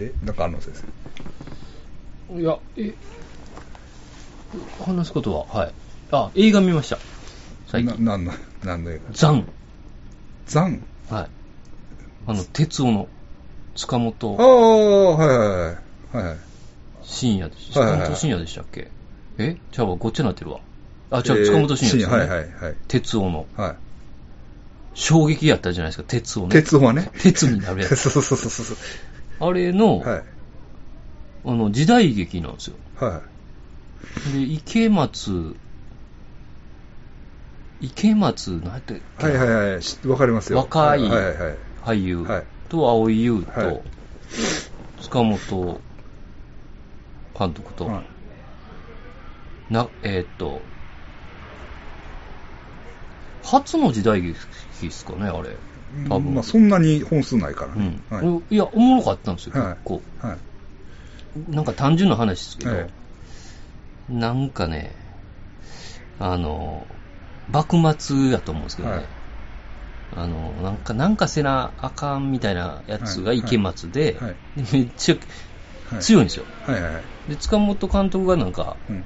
で、なんかあるの先生。いや、え、話すことは、はい。あ、映画見ました。最近。な、なんの、なんの映画？ザン。ザン？はい。あの、鉄夫の、塚ああ、本はいはいはい。はいはい。深夜でした。塚本深夜でしたっけ？え？ちゃうわ、ごっちゃなってるわ。あ、違う、えー塚本深夜ですよね。はいはいはい。鉄夫の。はい。衝撃やったじゃないですか、鉄夫ね。鉄夫はね。鉄になるやつ。そうそうそうそう。あれの、はい。あの、時代劇なんですよ。はい。で、池松、池松、なんやったっけ？はいはいはい。しわかりますよ。若い。俳優はいと蒼井優と、はい塚本監督と、はいな、えーっと、初の時代劇ですかね、あれ。多分。まあそんなに本数ないからねうん。はい。いや、おもろかったんですよ、はい結構。はい。なんか単純な話ですけど、はいなんかね、あの、幕末やと思うんですけどね、はいあの、なんか、なんかせなあかんみたいなやつが池松で、めっちゃはい強いんですよ。はいはいはい。で、塚本監督がなんか、うん。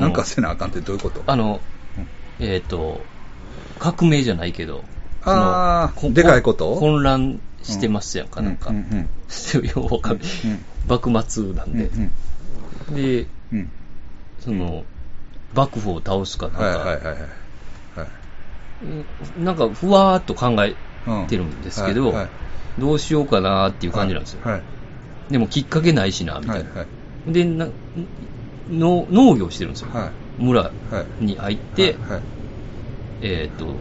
なんかせなあかんってどういうこと？あの、うんえっ、と、革命じゃないけど、あーそのでかいこと？混乱してますやんか、なんか。うんうんようわかる。幕末なんで。うんうんで、うん。その、幕府を倒すかなんか、はいはいはいはい。なんかふわーっと考えうんてるんですけど、はいはいどうしようかなっていう感じなんですよ。はいでもきっかけないしな、みたいな。はいはいでなの、農業してるんですよ。はい村はいに入って、はいえっ、と、はい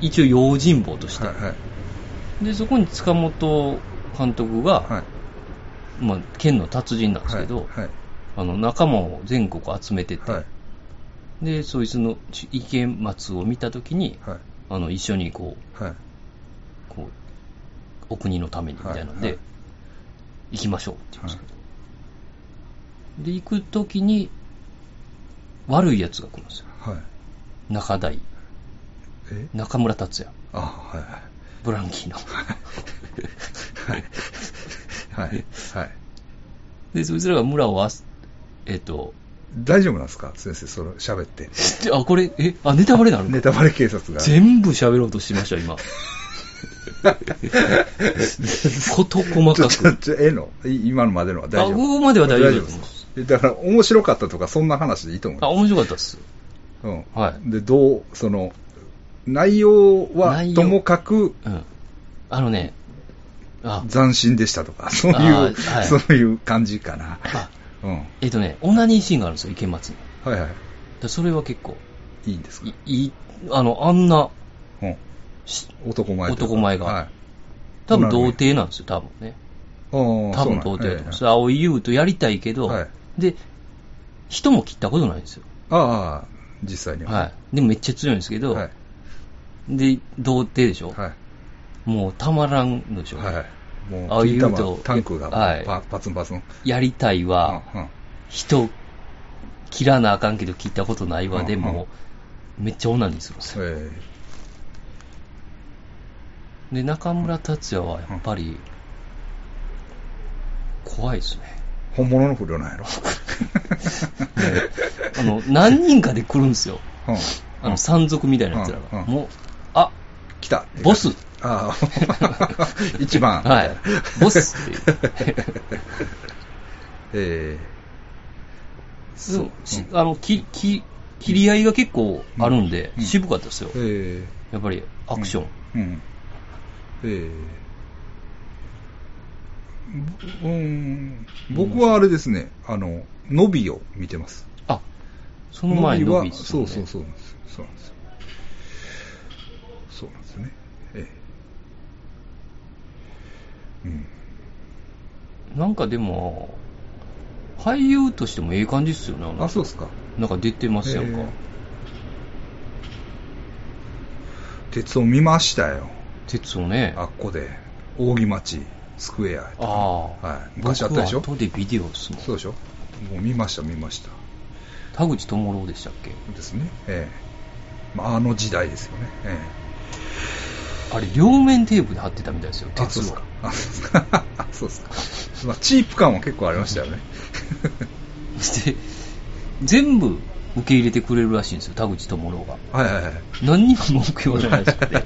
一応用心棒として、はいはい。で、そこに塚本監督が、はい。まあ、剣の達人なんですけど、はいあの仲間を全国集めてて、はい。で、そいつの池松を見たときに、はい。あの一緒にこう、はい。こう、お国のためにみたいなので、はい。はい行きましょうって言うんですけど。で、行くときに、悪い奴が来るんですよ。はい。中台、え中村達也、あはいはいブランキーの。はいはいはいで、そいつらが村をあす、えっ、と、大丈夫なんですか？先生それ喋って あ、これ、え、あ、ネタバレなの？ネタバレ警察が全部喋ろうとしました、今。こと細かちょ、ちょ、く。ちょ、ええの？い今のまでのは大丈夫？あここまでは大丈夫です。だから、面白かったとか、そんな話でいいと思う。あ、面白かったっす。うん。はいで、どう、その、内容はともかくうん。あのね、あ、斬新でしたとか、そういう、はいそういう感じかな。あ、うん。はいえっ、とね、オナニーシーンがあるんですよ、池松に。はい。でそれは結構、いいんですか？いいい、あの、あんな、うん。し男前男前がはい。多分童貞なんですよ、多分ね。多分童貞だと思うんです。青井優とやりたいけど、はいで、人も切ったことないんですよ。ああ、実際には。はい。でもめっちゃ強いんですけど、はい。で、童貞でしょ、はい。もうたまらんでしょ、はい。もう、ああいうとタンクがはいパパツンパツン。やりたいわ、うんうん人切らなあかんけど切ったことないわ、うんでも、めっちゃオナニーするんですよ。えで、中村達也はやっぱり、怖いですね。ー本物の不良なんやろ？あの、何人かで来るんですよ。うんあの、山賊みたいな奴らが。うんうんもう、あ、来た。ボス？ああ、一番。はい。ボスっていう。えでもしあの、き、き、切り合いが結構あるんで、うん渋かったですよえ。えやっぱり、アクション。うん。ええうん、僕はあれですね、あの、ノビを見てます。あ、その前には伸びそうそうそう。そうなんですよ。そうなんですよね。ええ。うん。なんかでも、俳優としてもええ感じっすよね。あ、そうですか。なんか出てますやんか。え鉄を見ましたよ。鉄をね。あっこで。扇町、スクエア。ああ。はい。昔あったでしょ？後でビデオっすもん。そうでしょ？もう見ました、見ました。田口智郎でしたっけ？ですね。ええ。まあ、あの時代ですよね。ええ。あれ、両面テープで貼ってたみたいですよ、鉄を。あそうですか。あそうですか。まあ、チープ感は結構ありましたよね。で、全部受け入れてくれるらしいんですよ、田口智郎が。はいはいはい。何にも文句言わないらしくて。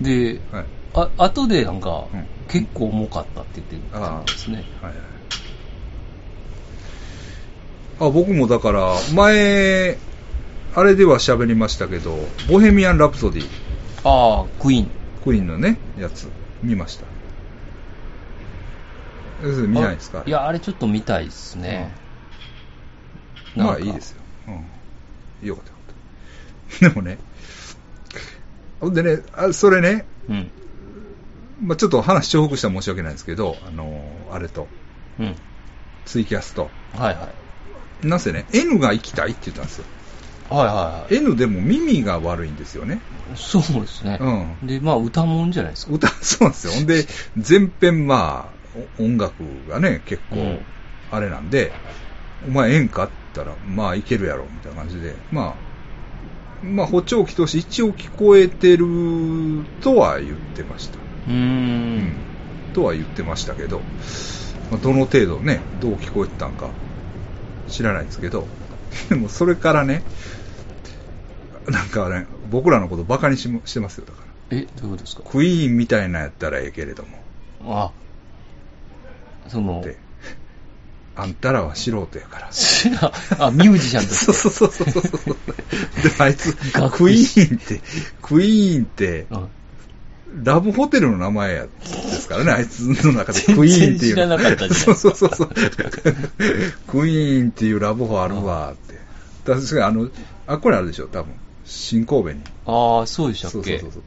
で、はいあ後でなんか、うん結構重かったって言ってたんですね。はいはいあ僕もだから、前、あれでは喋りましたけど、ボヘミアン・ラプソディ、ああ、クイーン。クイーンのね、やつ、見ました。見ないですか？あいや、あれちょっと見たいですね。まなんかあいいですよ。うん。よかったよかった。でもね、ほんでね、あそれね、うん。まあ、ちょっと話重複したら申し訳ないんですけど、あのあれと、うん。ツイキャスと、はいはい。なんせね、N が行きたいって言ったんですよ。はいはいはい。N でも耳が悪いんですよね。そうですね。うんで、まあ、歌もんじゃないですか。歌、そうなんですよ。ほんで、前編まあ、お音楽がね、結構うん、あれなんで、お前ええんかって言ったら、まあいけるやろ、みたいな感じで、まあ、まあ、補聴器として一応聞こえてるとは言ってました。うーん。とは言ってましたけど、まあ、どの程度ね、どう聞こえてたんか知らないですけど、でもそれからね、なんかね、僕らのことバカにしもしてますよ、だから。え、どういうことですか？クイーンみたいなやったらええけれども、あ、そので、あんたらは素人やから。あ、ミュージシャンとして。そうそうそうそうそう。で、あいつ、学クイーンって、クイーンって、うんラブホテルの名前やですからね、あいつの中でクイーンっていう。知らなかったそうそうそう。クイーンっていうラブホあるわって。確かにあの、あ、これあるでしょ、多分。新神戸に。ああ、そうでしたっけ？そうそうそうそ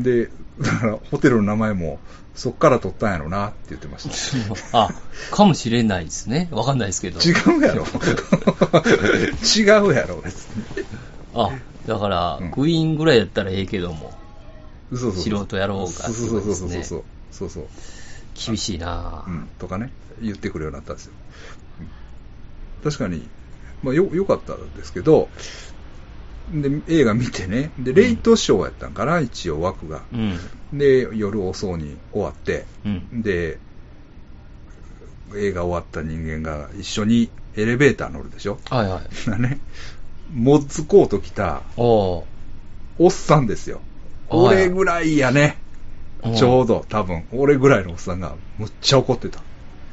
う。で、だから、ホテルの名前も、そっから取ったんやろなって言ってました。あ、かもしれないですね。わかんないですけど。違うやろ。違うやろ、別に。あ、だから、うんクイーンぐらいやったらええけども、そうそうそう素人やろうかそうそうそうそうそうそうそうそう厳しいなぁうん、とかね、言ってくるようになったんですよ。うん確かに、まあ、よ、良かったですけど、で、映画見てね、で、レイトショーやったんかな、一応枠が。うん。で、夜遅うに終わって、うん。で、映画終わった人間が一緒にエレベーター乗るでしょはいはい。ね、モッツコート着たおっさんですよ。はい俺ぐらいやね。ちょうど、多分、俺ぐらいのおっさんが、むっちゃ怒ってた。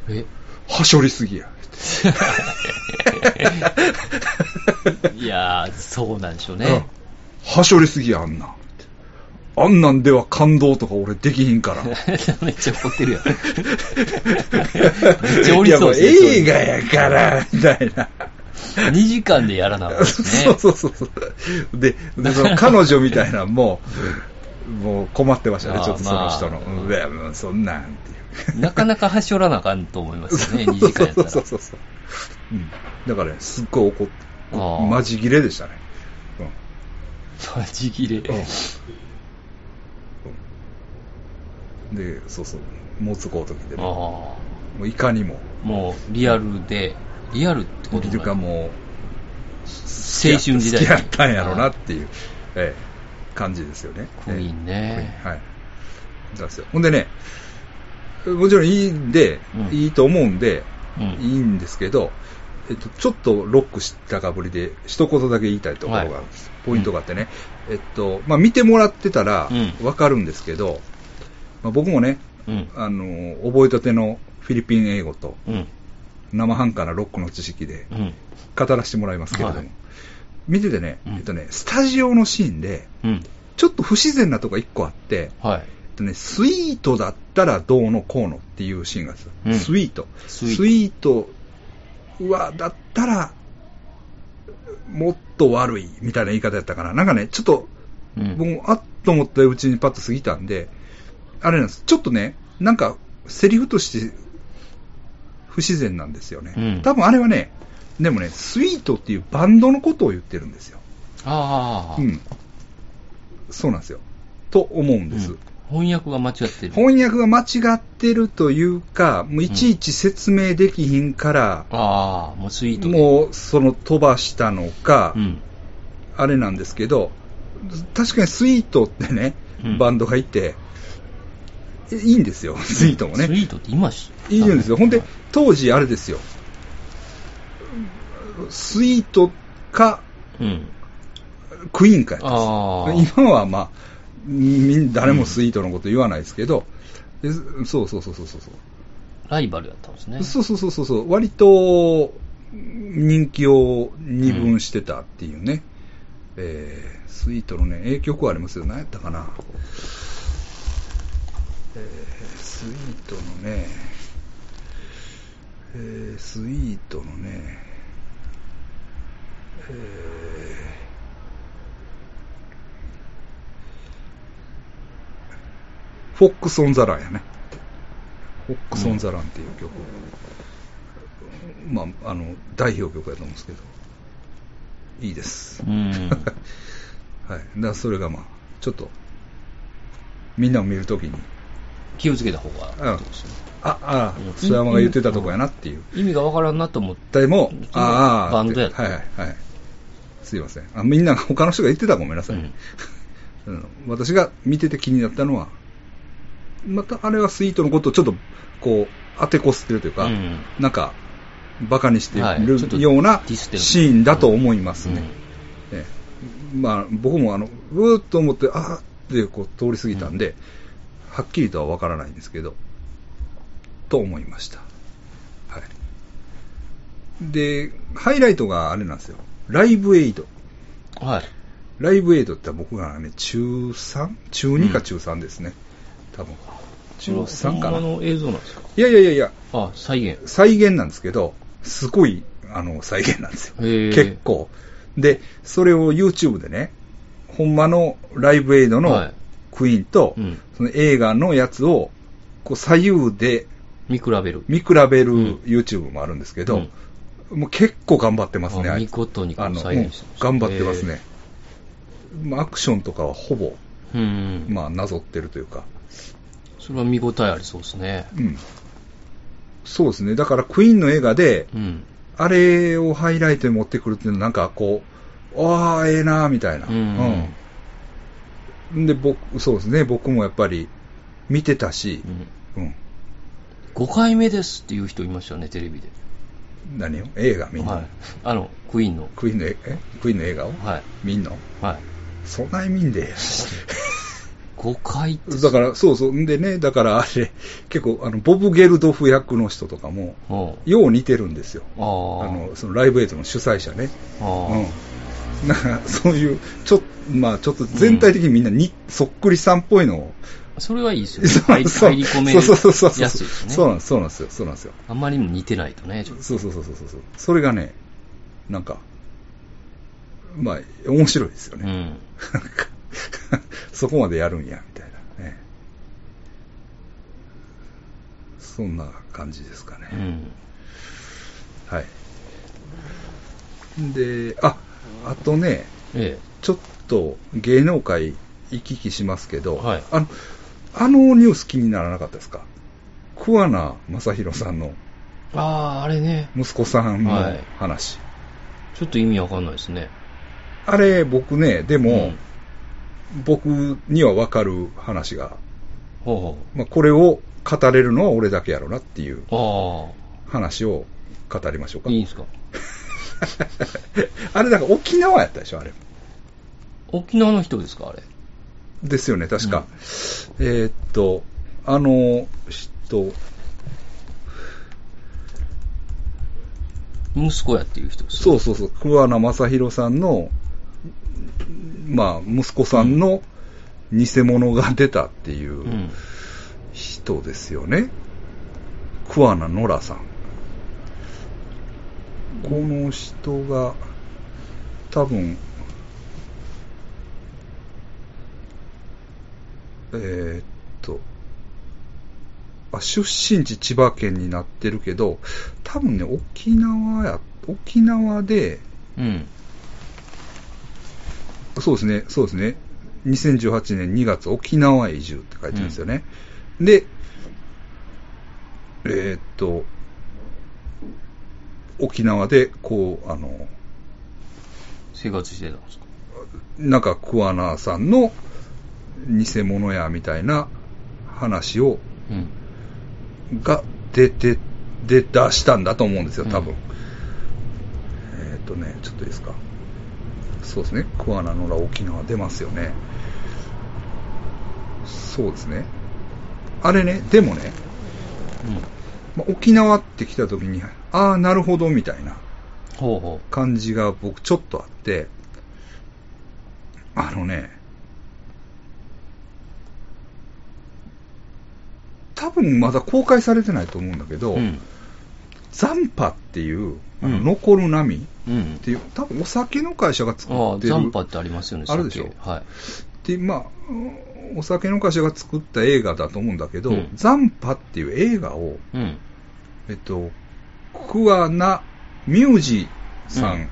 え、はしょりすぎや。いやー、そうなんでしょううんね。はしょりすぎや、あんなん。あんなんでは感動とか俺できひんから。めっちゃ怒ってるやん。めっちゃおりそういですねやもう映画やから、みたいな。2時間でやらなあかんですね。そうそうそうそう。で、でその彼女みたいなのも、もう困ってましたね、ちょっとその人の。まあうわ、もうそんなんっていう。なかなかはしょらなあかんと思いますよね、2時間やったら。そうそうそうそう。うん。だからね、すっごい怒って、あーマジ切れでしたね。マジ切れ。うん。うん。で、そうそう、モツコート着てね、あもういかにも、あ、もうリアルで、リアルってことというかもう、青春時代好きやったんやろなっていう、ええ、感じですよね。クイーンねええはい。なんですよ。ほんでね、もちろんいいんで、うんいいと思うんで、うんいいんですけど、えっと、ちょっとロックしたかぶりで、一言だけ言いたいところがあるんです。ポイントがあってね、えっと、まあ、見てもらってたらうんわかるんですけど、まあ、僕もね、うん。あの、覚えたてのフィリピン英語とうん。生半可なロックの知識でうん。語らせてもらいますけれども、はい見ててね、うんえっとね、スタジオのシーンで、うん。ちょっと不自然なとこ一個あって、はい。えっとね、スイートだったらどうのこうのっていうシーンがうんスイート。スイートスイートは、だったら、もっと悪いみたいな言い方やったかな。なんかね、ちょっと、うん。僕もあっと思ったうちにパッと過ぎたんで、あれなんです。ちょっとね、なんか、セリフとして不自然なんですよね。うん多分あれはね、でもね、スイートっていうバンドのことを言ってるんですよ。ああ。うん。そうなんですよ。と思うんです。うん翻訳が間違ってる。翻訳が間違ってるというか、もういちいち説明できひんから、ああ、もうスイートで。もうその飛ばしたのか、うん。あれなんですけど、確かにスイートってね、うんバンドがいて、いいんですよ、スイートもね。スイートって今しいいんですよ。ほんで、当時あれですよ。スイートか、うん。クイーンかやったんです。今はまあ、誰もスイートのこと言わないですけど、うそうそうそうそうそう。ライバルやったんですね。そうそうそうそうそう、割と人気を二分してたっていうね、えースイートのね、影曲ありますよ、何やったかな、えースイートのね、えースイートのね、えーフォックス・オン・ザ・ランやね。フォックス・オン・ザ・ランっていう曲。まあ、あの、代表曲やと思うんですけど、いいです。うん。はい。だからそれがまあ、ちょっと、みんなを見るときに、気をつけた方がね。あ、あうん、須山が言ってたとこやなっていう。意味がわからんなと思って。でも、ああ、バンドやはいはいはい。すいません。あみんなが、他の人が言ってたらごめんなさい。うん うん私が見てて気になったのは、またあれはスイートのことをちょっと、こう、当てこすってるというか、うんなんか、バカにしてるようなシーンだと思いますね。うんええまあ、僕もあの、うーっと思って、あーってこう通り過ぎたんで、はっきりとはわからないんですけど、と思いました。はい。で、ハイライトがあれなんですよ。ライブエイド。はい。ライブエイドって僕がね、中 3? 中2か中3ですね。多分。中3かな。の映像なんですか？いやいやいやいや、あ、再現。再現なんですけど、すごい、あの、再現なんですよ。結構。で、それを YouTube でね、ほんまのライブエイドのはいクイーンと、うんその映画のやつを、こう左右で見比べる。見比べるうん YouTube もあるんですけど、もう結構頑張ってますね、あ見事に再現して頑張ってますね。まあ、アクションとかはほぼ、うん。まあ、なぞってるというか、それは見応えありそうですね。うん。そうですね。だから、クイーンの映画で、うん。あれをハイライトに持ってくるっていうのは、なんかこう、ああ、ええなーみたいな。うんうんで、僕、そうですね。僕もやっぱり、見てたしう、ん。うん。5回目ですっていう人いましたよね、テレビで。何を？映画？みんな？はい。あの、クイーンの。クイーンのえ、えクイーンの映画を？はい。見んのはい。そんなに見んでええやん5回って。だから、そうそう。んでね、だからあれ、結構、あの、ボブ・ゲルドフ役の人とかも、うん。よう似てるんですよ。あの、そのライブエイトの主催者ね。あうん。なんか、そういう、ちょっと、まあ、ちょっと全体的にみんなに、そっくりさんっぽいのを、あ。それはいいですよね。そう入り込めるそうそうそうそうやつですね。そうなんです、そうなんですよ、そうなんですよ。あんまりにも似てないとね、ちょっと。そうそうそうそうそう。それがね、なんか、まあ、面白いですよね。うん。なんか そこまでやるんや、みたいなね。そんな感じですかね。うん。はい。で、あ、あとね、えちょっと芸能界行き来しますけど、はいあの、あのニュース気にならなかったですか？桑名正宏さんのえ。ああ、あれね。息子さんのはい話。ちょっと意味わかんないですね。あれ、僕ね、でも、うん僕にはわかる話が、ほうほまあ、これを語れるのは俺だけやろなっていう話を語りましょうあ。か。いいんすか？あれ、だから沖縄やったでしょ、あれ。沖縄の人ですか、あれ？ですよね、確か。えーっと、あの人、息子やっていう人ですそうそうそう、桑名正宏さんの、まあ、息子さんの偽物が出たっていううん人ですよね。桑名ノラさん。この人が、多分、えーっと、あ、出身地千葉県になってるけど、多分ね、沖縄や、沖縄で、うん。そうですね、そうですね。2018年2月、沖縄移住って書いてるんですよね。で、えーっと、沖縄で、こう、あの、生活してたんですか？なんか桑名さんの偽物やみたいな話を、うん。が出て、出出したんだと思うんですよ、多分。うんえっ、とね、ちょっといいですか？そうですね、桑名のら沖縄出ますよね。そうですね。あれね、でもね、まあ沖縄って来た時に、ああ、なるほど、みたいな感じが僕ちょっとあって、あのね、多分まだ公開されてないと思うんだけう。ど、うん。残波っていう、あのうん残る波っうん。ていう、多分お酒の会社が作ああ、ってる。残波ってありますよね、あるでしょ酒はい。で、まあ、お酒の会社が作った映画だと思うんだけど、うん残波っていう映画を、うん。えっと、桑名ミュージさうんん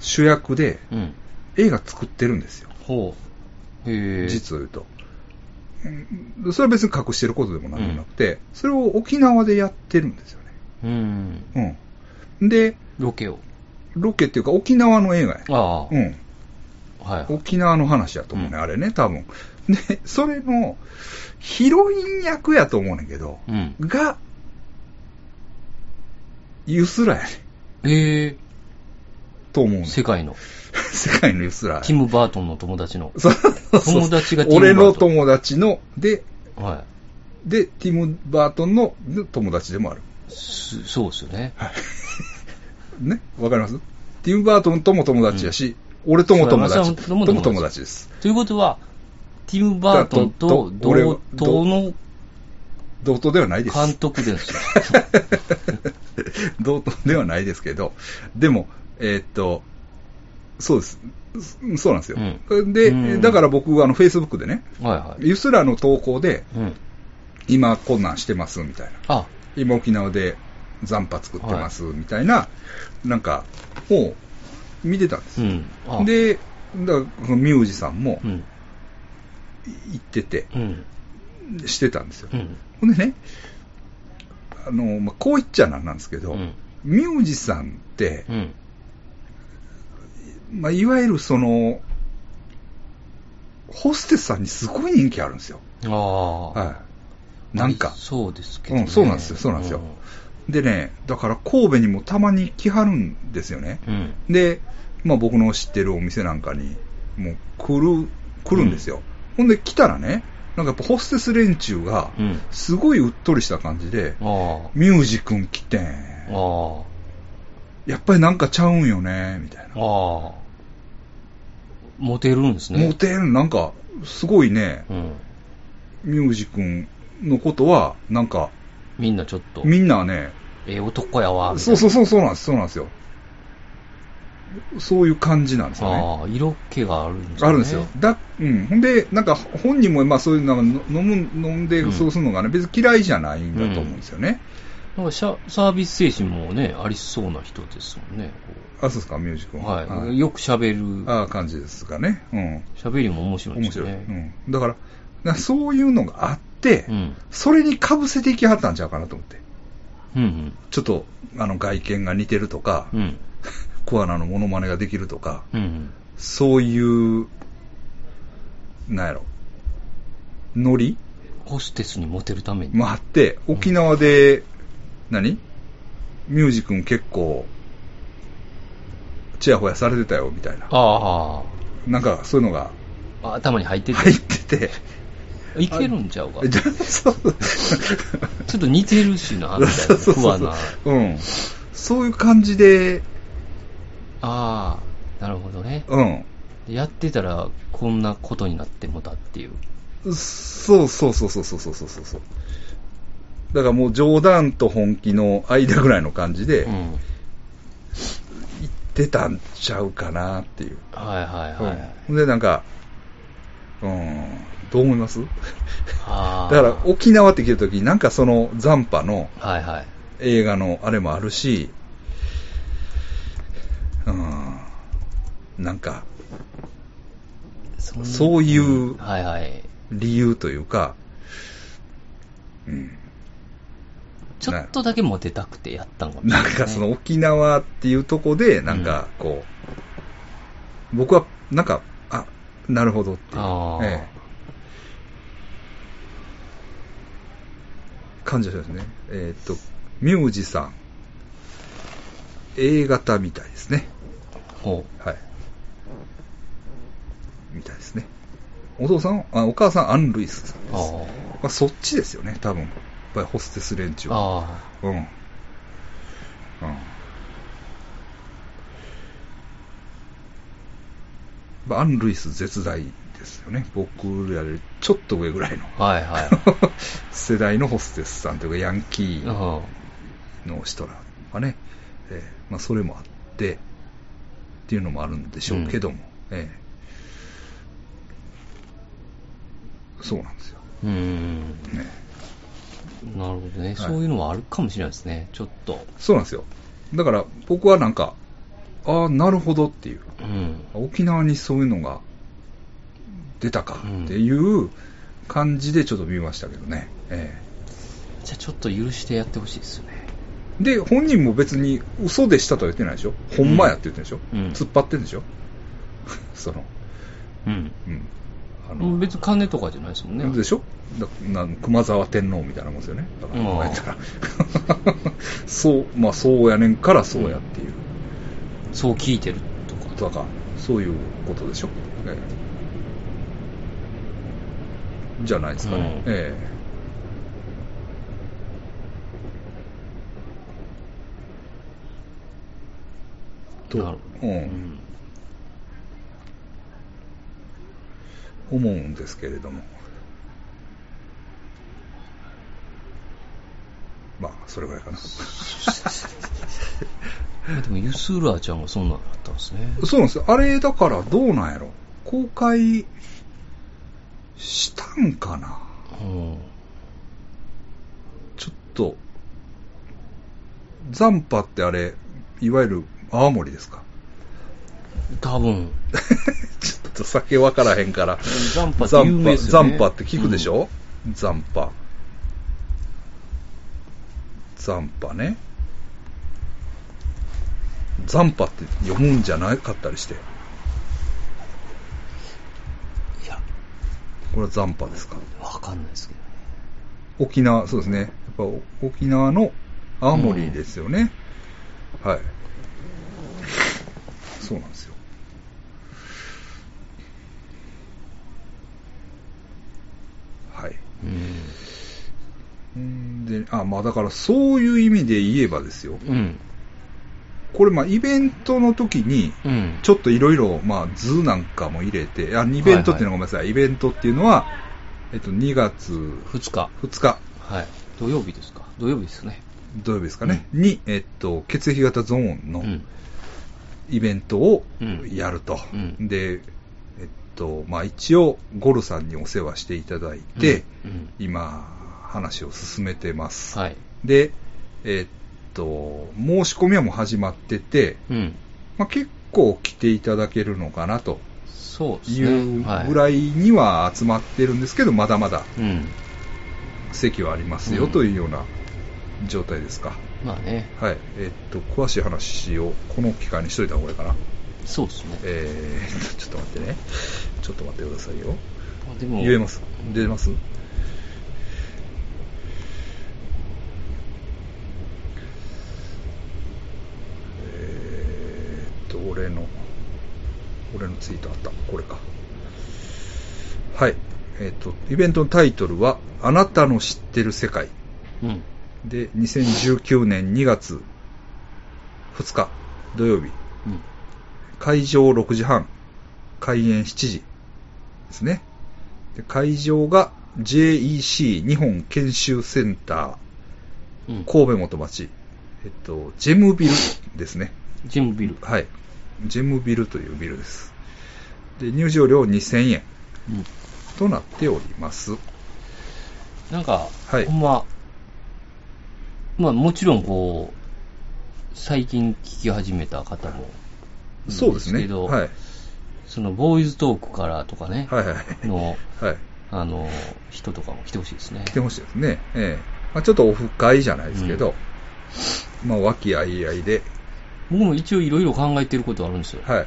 主役でうん。映画作ってるんですよ。ほう。へえ。実を言うと。うんそれは別に隠してることでもなんでもなくて、それを沖縄でやってるんですようん。ね。うん。で、ロケを。ロケっていうか沖縄の映画や。ああ。うん。はい。沖縄の話やと思うね、うんあれね、多分。で、それの、ヒロイン役やと思うねんけど、うん。が、ユスラやねええ。と思うねん世界の。世界のユスラ。ティム・バートンの友達の。そうそうそう友達がティムバートン俺の友達の、で、はで、ティム・バートンの友達でもある。そうですよね。ね？わかります？ティム・バートンとも友達やし、俺とも友達ともも友達です。ということは、ティム・バートンと同等の同等ではないです。監督ですよ。同等ではないですけど、でも、えーっと、そうです。そうなんですよ。で、うんだから僕、あの、Facebook でね、はいはい。ユスラの投稿で、うん。今こんなんしてます、みたいな。あ、今沖縄で残波作ってます、みたいな、なんか、を見てたんですよ。うん。あ、で、だからミュージさんもうん。行ってて、うん。してたんですよ。うん。ほんでね、あの、まあ、こう言っちゃなんなんですけど、うん。ミュージさんって、うん。まあ、いわゆるその、ホステスさんにすごい人気あるんですよ。ああ。はい。なんか。そうですけど、ね。うんそうなんですよそうなんですよでね、だから神戸にもたまに来はるんですよね。うん。うん。で、まあ僕の知ってるお店なんかに、もう来る、来るんですよ。ほんで来たらね、なんかやっぱホステス連中がう、ん。すごいうっとりした感じで、あミュージ君来てん。やっぱりなんかちゃうんよね、みたいあ。な。モテるんですね。モテん、なんか、すごいね、うん。ミュージ君のことは、なんか、みんなちょっと、みんなね、ええ男やわ。そうそうそう、そうなんです、そうなんですよ。そういう感じなんですよね。ああ、色気があるんですね。あるんですよ。だ、うん。ほんで、なんか本人もまあそういうの飲む、飲んでうんそうするのがね、別に嫌いじゃないんだと思うんですよね。なんかシャサービス精神もね、ありそうな人ですもんね。あ、そうですか、ミュージックこうはい。よく喋る。ああ、感じですかね。うん。喋りも面白いで面白い。うん。だから、だからそういうのがあって、うん。それに被せていきはったんちゃうかなと思って。うん。ちょっと、あの、外見が似てるとか、うん。うん。コアナのモノマネができるとか、うん。そういう、なんやろ、ノリ？ホステスにモテるために。もあって、沖縄で、何？ミュージ君結構、チヤホヤされてたよ、みたいな。あなんか、そういうのがあ。頭に入ってて。入ってて、いけるんちゃうか？ちょっと似てるしな、みたいな。そうそうな。うん。そういう感じで、ああ、なるほどね。うん。やってたら、こんなことになってもたっていう。そうそうそうそうそうそうそうそうそう。だからもう冗談と本気の間ぐらいの感じでうん。言ってたんちゃうかなっていう。はいはいはい。うん、で、なんか、うん、どう思います？だから沖縄って来た時になんかその残波のはいはい。映画のあれもあるし、うん、なんかそういうんはいはい。理由というか、うん、ちょっとだけモテたくてやったんかもしれな、ないんかその沖縄っていうとこで、なんかこう、僕はなんか、あ、なるほどっていう。ええ感じがしますね。えーっと、ミュージさん、A 型みたいですね。ほはい。みたいですね。お父さん、あお母さん、アン・ルイスさんです。まあ、そっちですよね、多分。やっぱりホステス連中あ。は。あうん。うん。まあアン・ルイス絶大ですよね。僕らよりちょっと上ぐらいのあ。はいはい。世代のホステスさんというか、ヤンキーあの人らがね、えーまあ、それもあって、っていうのもあるんでしょうけども、ええそうなんですよ。あうん。ね、なるほどね、いそういうのはあるかもしれないですね。ちょっと。そうなんですよ。だから僕はなんか、ああ、なるほどっていう、うん。沖縄にそういうのが出たかっていう感じでちょっと見ましたけどね。えじゃあちょっと許してやってほしいですよね。えで、本人も別に嘘でしたとは言ってないでしょ？ほんまやって言ってるでしょ？うん突っ張ってるんでしょ？その、うん。うん。あ別に金とかじゃないですもんね。でしょ？だなん熊沢天皇みたいなもんですよね。だから、うんこうやったら。そう、まあそうやねんからそうやっていう。そう聞いてるとか。だから、そういうことでしょ？ええじゃないですかね。うんええとなるほど。うん思うんですけれども。まあ、それぐらいかな。うんでも、ユスーラーちゃんがそんなのだったんですね。そうなんですよ。あれ、だからどうなんやろ。公開したんかな？うん。ちょっと、残波ってあれ、いわゆる泡盛ですか？多分。ちょっと酒分からへんから。残波って有名ですよね。残波って聞くでしょ、残波。残波ね。残波って読むんじゃなかったりして。うんいや、これは残波ですか？わかんないですけどね。沖縄、そうですね。やっぱ沖縄の青森ですよね。はい。そうなんですよ。はい。うん。んで、あ、まあだからそういう意味で言えばですよ。うん。これまあイベントの時に、うん。ちょっといろいろ、まあ図なんかも入れて、あ、イベントっていうのはごめんなさい。イベントっていうのは、えっと、2月2日。2日、はい。土曜日ですか？土曜日ですね。土曜日ですかね、に、えっと、血液型ゾーンのうん。イベントをうんやると。うんで、えっと、まあ一応、ゴルさんにお世話していただいて、うん。今、話を進めてます。はい。で、えっと、申し込みはもう始まってて、うん。まあ、結構来ていただけるのかなとい。うぐらいには集まってるんですけど、まだまだうん。席はありますようんというような状態ですか。まあね。はい。えっと、詳しい話をこの機会にしといた方がいいかな。そうですね。えー、ちょっと待ってね。ちょっと待ってくださいよ。あでも言えます？出ますえーっと、俺の、俺のツイートあった。これか。はい。えーっと、イベントのタイトルは、あなたの知ってる世界。うん。で、2019年2月2日土曜日。うん。会場6時半、開演7時ですね。で会場が JEC 日本研修センタうんー神戸元町、えっと、ジェムビルですね。ジムビル。はい。ジェムビルというビルです。で、入場料2000円うん。となっております。なんか、はいほんま、まあもちろんこう、最近聞き始めた方もそうですね。けど、はい。そのボーイズトークからとかね、はいはい。の、はい。あの、人とかも来てほしいですね。来てほしいですね。ええまあ、ちょっとオフ会じゃないですけど、まあ、和気あいあいで、僕も一応いろいろ考えてることあるんですよ。はい。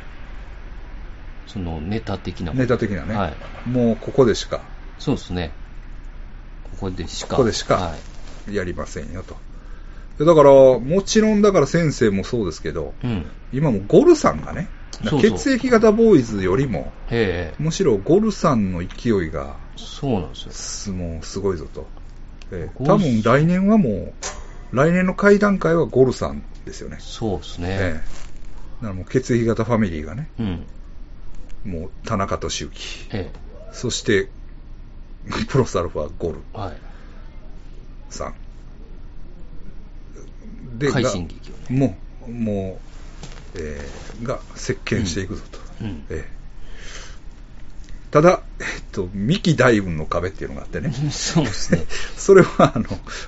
そのネタ的なネタ的なね。はい。もうここでしかそうですね。ここでしか。ここでしかはい。やりませんよと。でだから、もちろんだから先生もそうですけど、うん。今もゴルさんがね、血液型ボーイズよりも、ええむしろゴルさんの勢いが、そうなんですよ。すもうすごいぞと。ええゴルさん多分来年はもう、来年の会談会はゴルさんですよね。そうですね。ええだからもう血液型ファミリーがね、うん。もう田中俊之、えそして、プロスアルファゴルえはい。さん。快が進撃をね。もう、もう、えーが席巻していくぞと。うん。ええただ、えっと、三木大雲の壁っていうのがあってね。そうですね。それは、あの、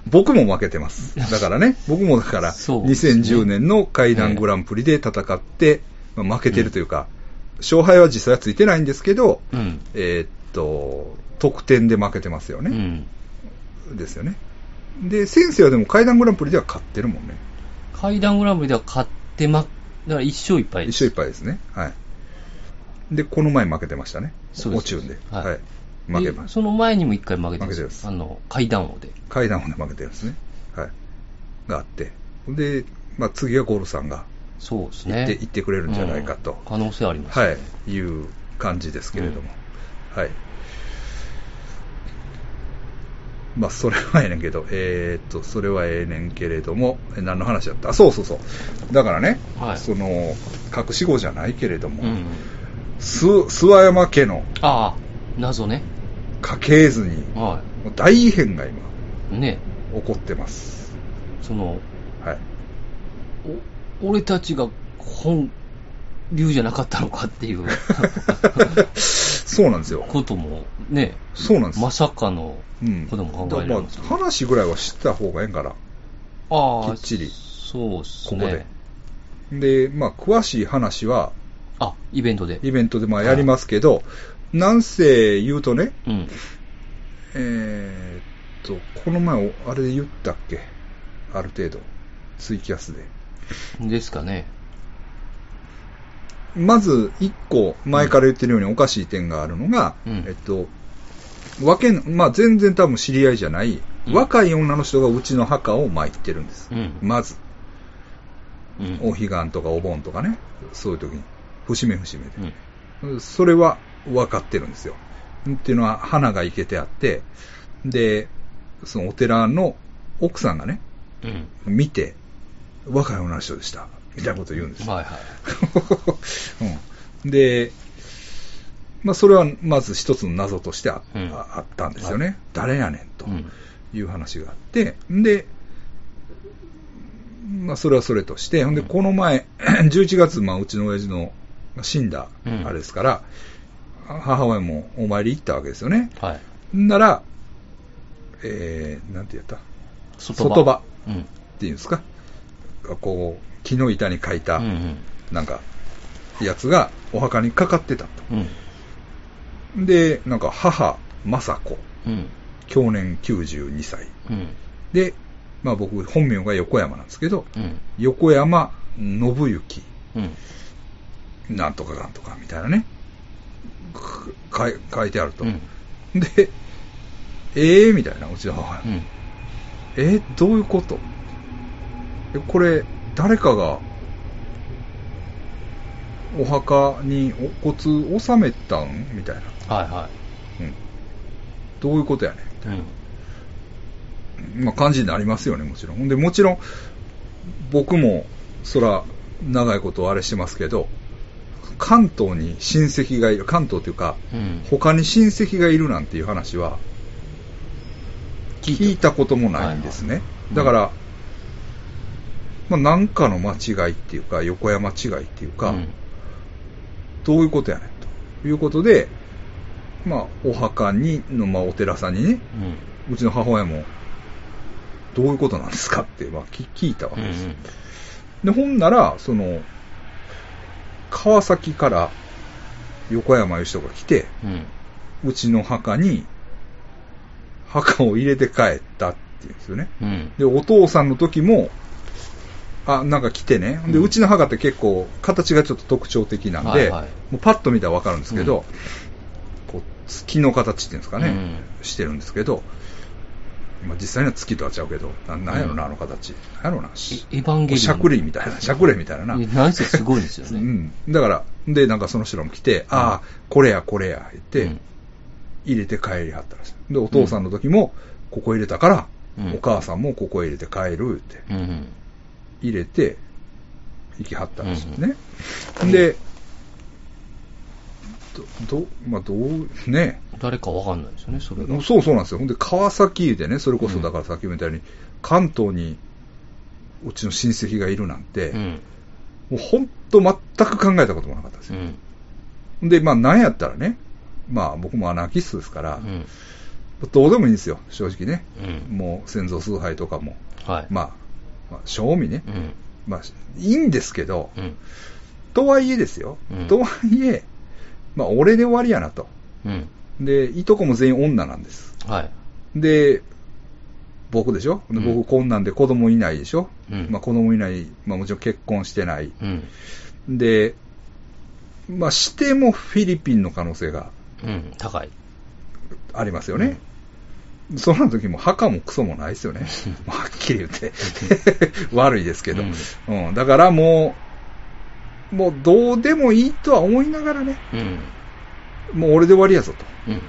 僕も負けてます。だからね、僕もだから、そうですね2010年の階段グランプリで戦って、まあ負けてるというか、勝敗は実際はついてないんですけど、うん。えーっと、得点で負けてますようね。ん。ですよね。で、先生はでも階段グランプリでは勝ってるもんね。階段グランプリでは勝ってま、だから一勝一敗です。一勝一敗ですね。はい。で、この前負けてましたね。そう落ちるんで。はいはい。負けましその前にも一回負けて負けてますあの、階段王で。階段をね、負けてるんですね。はい。があって。で、まあ次はゴールさんがそうですね。行って、行ってくれるんじゃないかと。うん可能性あります、はい。いう感じですけれども。はい。まあ、それはええねんけど、えーっと、それはええねんけれども、え何の話だった？あそうそうそう。だからね、はいその、隠し子じゃないけれども、うん。す諏訪山家のああ、謎ね。家系図に、はもう大異変が今、い。ね、起こってます。その、はい。お俺たちが本流じゃなかったのかっていう そうなんですよ。こともね、そうなんですよまさかのうん。ことも考えられだますねからまあ話ぐらいは知った方がええんから。ああ、きっちりそうっすここね。で。で、まあ、詳しい話は、あ、イベントで。イベントでまあやりますけど、なんせ言うとね、えうん。ーっと、この前、おあれで言ったっけ？ある程度。ツイキャスで。ですかね。まず、一個、前から言ってるようにおかしい点があるのが、うんえっと、わけん、まあ、全然多分知り合いじゃない、うん若い女の人がうちの墓を参ってるんです。うんまず、うん。お彼岸とかお盆とかね、そういう時に、節目節目で。うん。それは分かってるんですよ。っていうのは、花が生けてあって、で、そのお寺の奥さんがね、うん。見て、若い女の人でした。みたいなことを言うんですよ。はいはい。うん、で、まあ、それはまず一つの謎としてあ,あ、うんあったんですよね。誰やねんとうん。いう話があって、で、まあ、それはそれとして、ほんで、この前、11月、まあ、うちの親父の死んだ、うんあれですから、母親もお参り行ったわけですよね。はい。んなら、えー、なんて言った？外外場うん。っていうんですか、こう、木の板に書いた、うんうん。なんか、やつがお墓にかかってたうん。と。で、なんか、母、雅子、うん。去年92歳。うん。で、まあ僕、本名が横山なんですけど、うん。横山信之、うん。なんとかかんとか、みたいなね、く書いてあると。うん。で、ええー、みたいな、うちの母親。うん。えどういうこと？えこれ、誰かが、お墓にお骨納めたん？みたいな。はいはうん。どういうことやねん？い。うん。まあ、感じになりますよね、もちろんで、もちろん、僕も、そら、長いことあれしてますけど、関東に親戚がいる、関東というか、うん。他に親戚がいるなんていう話は、聞いたこともないんですね。いだから、まあ、なんかの間違いっていうか、横山違いっていうか、うんどういうことやねんということで、まあ、お墓にの、まあ、お寺さんにね、うん。うちの母親も、どういうことなんですかって、まあ、き聞いたわうんけですよ。で、ほんなら、その、川崎から横山いう人が来て、うん。うちの墓に、墓を入れて帰ったっていうんですよね。うん。で、お父さんの時も、あ、なんか来てね。で、うちの墓って結構形がちょっと特徴的なんで、はいはいもうパッと見たらわかるんですけど、こう月の形っていうんですかね、うんしてるんですけど、まあ、実際には月とはちゃうけど、ななんやろな、うんあの形。なんやろな。エエヴァンゲリオン。しゃくれみたいな、しゃくれみたいなな。えなんせすごいんですようね。ん。だから、で、なんかその人らも来て、ああ、これや、これや、言って、うん入れて帰りはったらしい。で、お父さんの時も、ここ入れたから、うんお母さんもここ入れて帰るって。入れて、行きはったらしいね。で、ど、ど、まあ、どう、ね。誰かわかんないですよね、それが。そうそうなんですよ。ほんで、川崎でね、それこうんそだからさっき言ったように、関東に、うちの親戚がいるなんて、うん。もう本当全く考えたこともなかったですうよ。ん。で、まあ、なんやったらね、まあ、僕もアナーキストですからう、ん。どうでもいいんですよ、正直ね。うん。もう先祖崇拝とかも。はい。まあ、まあ、正味ねう。ん。まあ、いいんですけど、うん。とはいえですよ。うんとはいえ、まあ、俺で終わりやなと。うん。で、いとこも全員女なんです。はい。で、僕でしょ？でうん僕こんなんで子供いないでしょ、うんまあ子供いない、まあもちろん結婚してない。うん。で、まあしてもフィリピンの可能性がうん。高い。ありますよね。そんな時も墓もクソもないですよね。まあはっきり言って。悪いですけど、うん。だからもう、もうどうでもいいとは思いながらね、うん。もう俺で終わりやぞと。うん。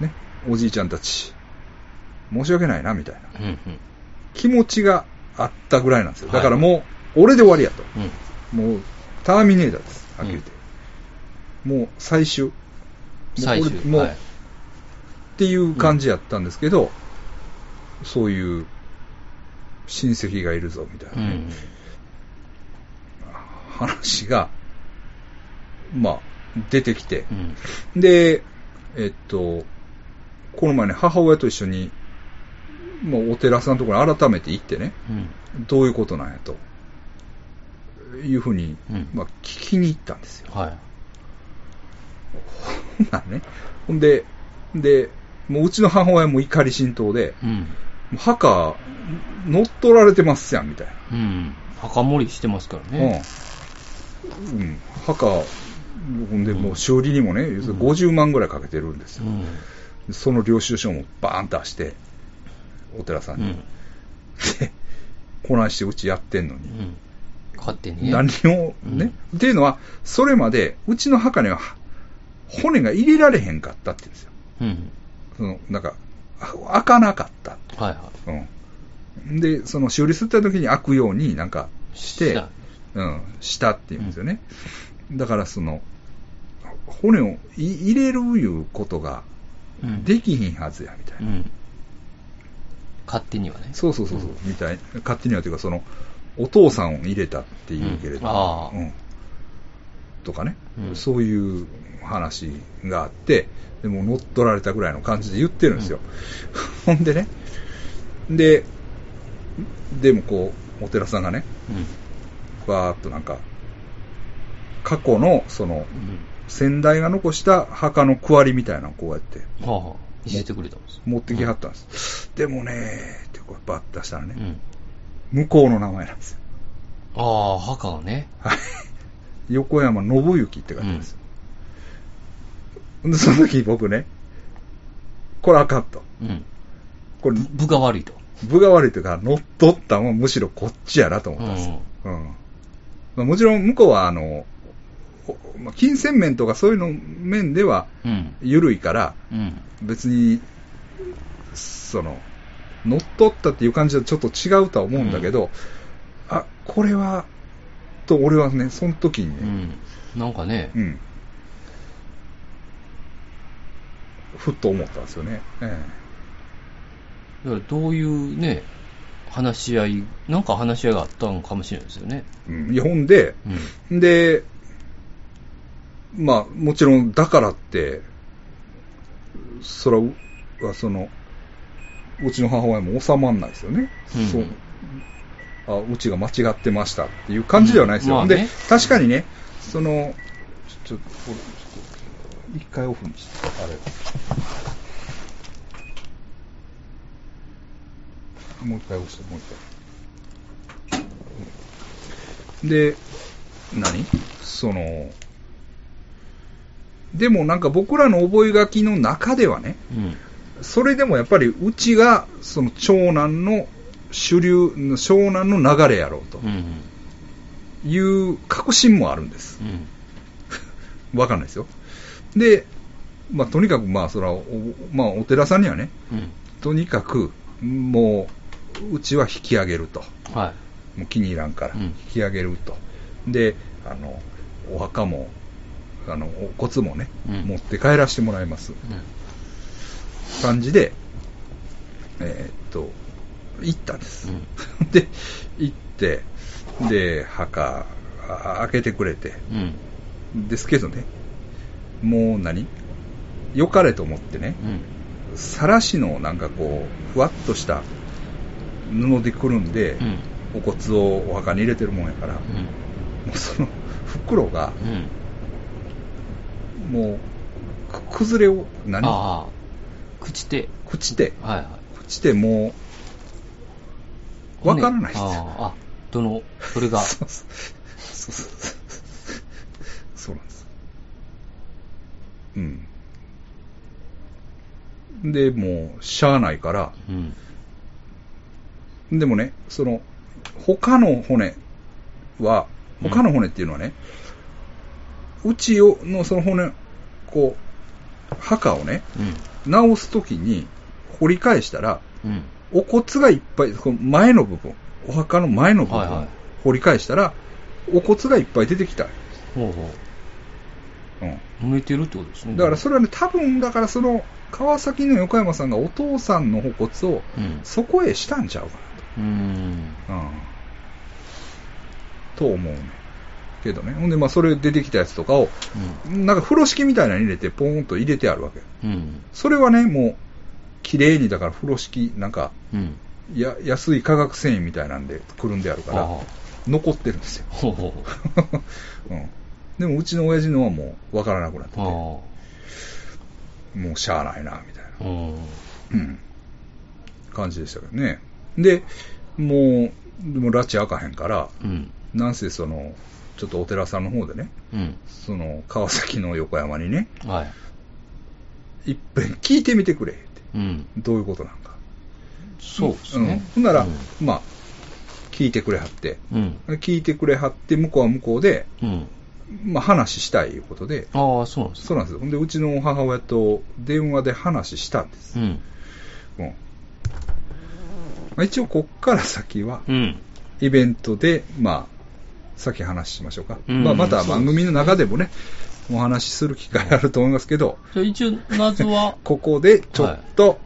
ね。おじいちゃんたち、申し訳ないな、みたいなうん。気持ちがあったぐらいなんですよ。はいだからもう、俺で終わりやと。うん。もう、ターミネーターです。はっきり言って。もう、最終。もう最終。もう、はいっていう感じやったんですけど、そういう、親戚がいるぞ、みたいうなね、ん。話が、まあ、出てきて。うん。で、えっと、この前ね、母親と一緒に、もうお寺さんのところに改めて行ってね、うん。どういうことなんやと、いうふうに、うんまあ、聞きに行ったんですよ。はい。ほんならね。ほんで、で、もううちの母親も怒り心頭で、うん。墓、乗っ取られてますやん、みたいな。うん。墓盛りしてますからね。うん。うん。墓、で、もう修理にもね、要するに50万ぐらいかけてるんですよ。うん。でその領収書もバーンと出して、お寺さんに。うん。で、こないしてうちやってんのに。うん。勝手にね。何をね、っていうのは、それまでうちの墓には骨が入れられへんかったって言うんですよ。うん。その、なんか、あ開かなかった。はいはうん。で、その修理すった時に開くようになんかい。して、うん、したって言うんですよね。だからその、骨をい入れるいうことがうん。できひんはずや、みたいうな。ん。勝手にはね。そうそうそうそう、みたい。勝手にはというか、その、お父さんを入れたっていうけれど、うんとかね、うんそういう話があって、でも乗っ取られたぐらいの感じで言ってるんですよ。ほんでね、で、でもこう、お寺さんがね、うん。バーっとなんか、過去の、その、うん。先代が残した墓の区割りみたいなのをこうやってはあはあ。てくれたんです。持ってきはったんです。でもねってこうバッと出したらね、うん。向こうの名前なんですよ。ああ、墓がね。はい。横山信之って書いてあるんですよ。で、その時僕ね、これあかんと。うん。これ、部が悪いと。部が悪いというか、乗っ取ったのはむしろこっちやなと思ったんですよ。うん。まあ、もちろん向こうは、あの、おまあ、金銭面とかそういうの面ではうん。緩いから、うん。別に、その、乗っ取ったっていう感じはちょっと違うとは思うんだけど、あ、これは、と俺はね、その時にうね、ん。なんかねう、ん。ふっと思ったんですよね。えだからどういうね、話し合い、なんか話し合いがあったのかもしれないですよね。えうん。いや、ほんで、うん。で、まあ、もちろん、だからって、それは、その、うちの母親も収まんないですよね。うんそうあうちが間違ってましたっていう感じではないですよ。うんまあねで、確かにね、その、ちょっと、これ、ちょっと一回オフにして、あれ。もう一回押して、もう一回。で、何？その、でもなんか僕らの覚書の中ではね、うん。それでもやっぱりうちがその長男の主流、長男の流れやろうとうん。いう確信もあるんです。うん。わかんないですよ。で、まあとにかくまあそら、おまあお寺さんにはね、うん。とにかくもううちは引き上げると。はもう気に入らんからうん引き上げると。で、あの、お墓も、あの、お骨もね、うん持って帰らせてもらいます。い。うん。感じで、えーっと、行ったんです。うん。で、行って、で、墓、あ開けてくれて、うん。ですけどね、もう何？良かれと思ってね、うん。さらしのなんかこう、ふわっとした布でくるんで、うん。お骨をお墓に入れてるもんやから、もうその袋が、うん。もう、く崩れを、何？ああ。朽ちて。朽ちて、はいはい。朽ちてもう、わからないですあよ。あ、あ、どの、それが。そうそうそうそうそうなんです。うん。で、もう、しゃあないから、うん。でもね、その、他の骨は、うん他の骨っていうのはね、うちをのその骨、こう、墓をね、うん。直すときに掘り返したら、うん。お骨がいっぱい、この前の部分、お墓の前の部分、はいはい掘り返したら、お骨がいっぱい出てきた。ほうほうん。う。埋めてるってことですね。だからそれはね、多分だからその、川崎の横山さんがお父さんのお骨をうん。そこへしたんちゃうかうーん。うん。と思うね。けどね。ほんで、まあそれ出てきたやつとかを、なんか風呂敷みたいなのに入れて、ポーンと入れてあるわけ。うん。うん。それはね、もう、綺麗に、だから風呂敷、なんか、うん。や、安い化学繊維みたいなんでくるんであるから、残ってるんですよ。ほうほう。うん。でもうちの親父のはもう分からなくなってて、あもうしゃあないな、みたいな。うん。感じでしたけどね。で、もう、でも拉致開かへんから、うん。なんせその、ちょっとお寺さんの方でね、うん。その、川崎の横山にね、はい。いっぺん聞いてみてくれって。うん。どういうことなんか。そうですね。うん、ほんなら、うんまあ、聞いてくれはって、うん。聞いてくれはって、向こうは向こうで、うん。まあ話したいいうことで、ああ、そうなんですそうなんですよ。ほんで、うちの母親と電話で話したんです。うん。うん。まあ、一応、こっから先は、うん。イベントで、まあ、先話しましょうか。うんまあ、また番組の中でもね、お話しする機会あると思いますけど、じゃあ一応、謎は、ここでちょっと、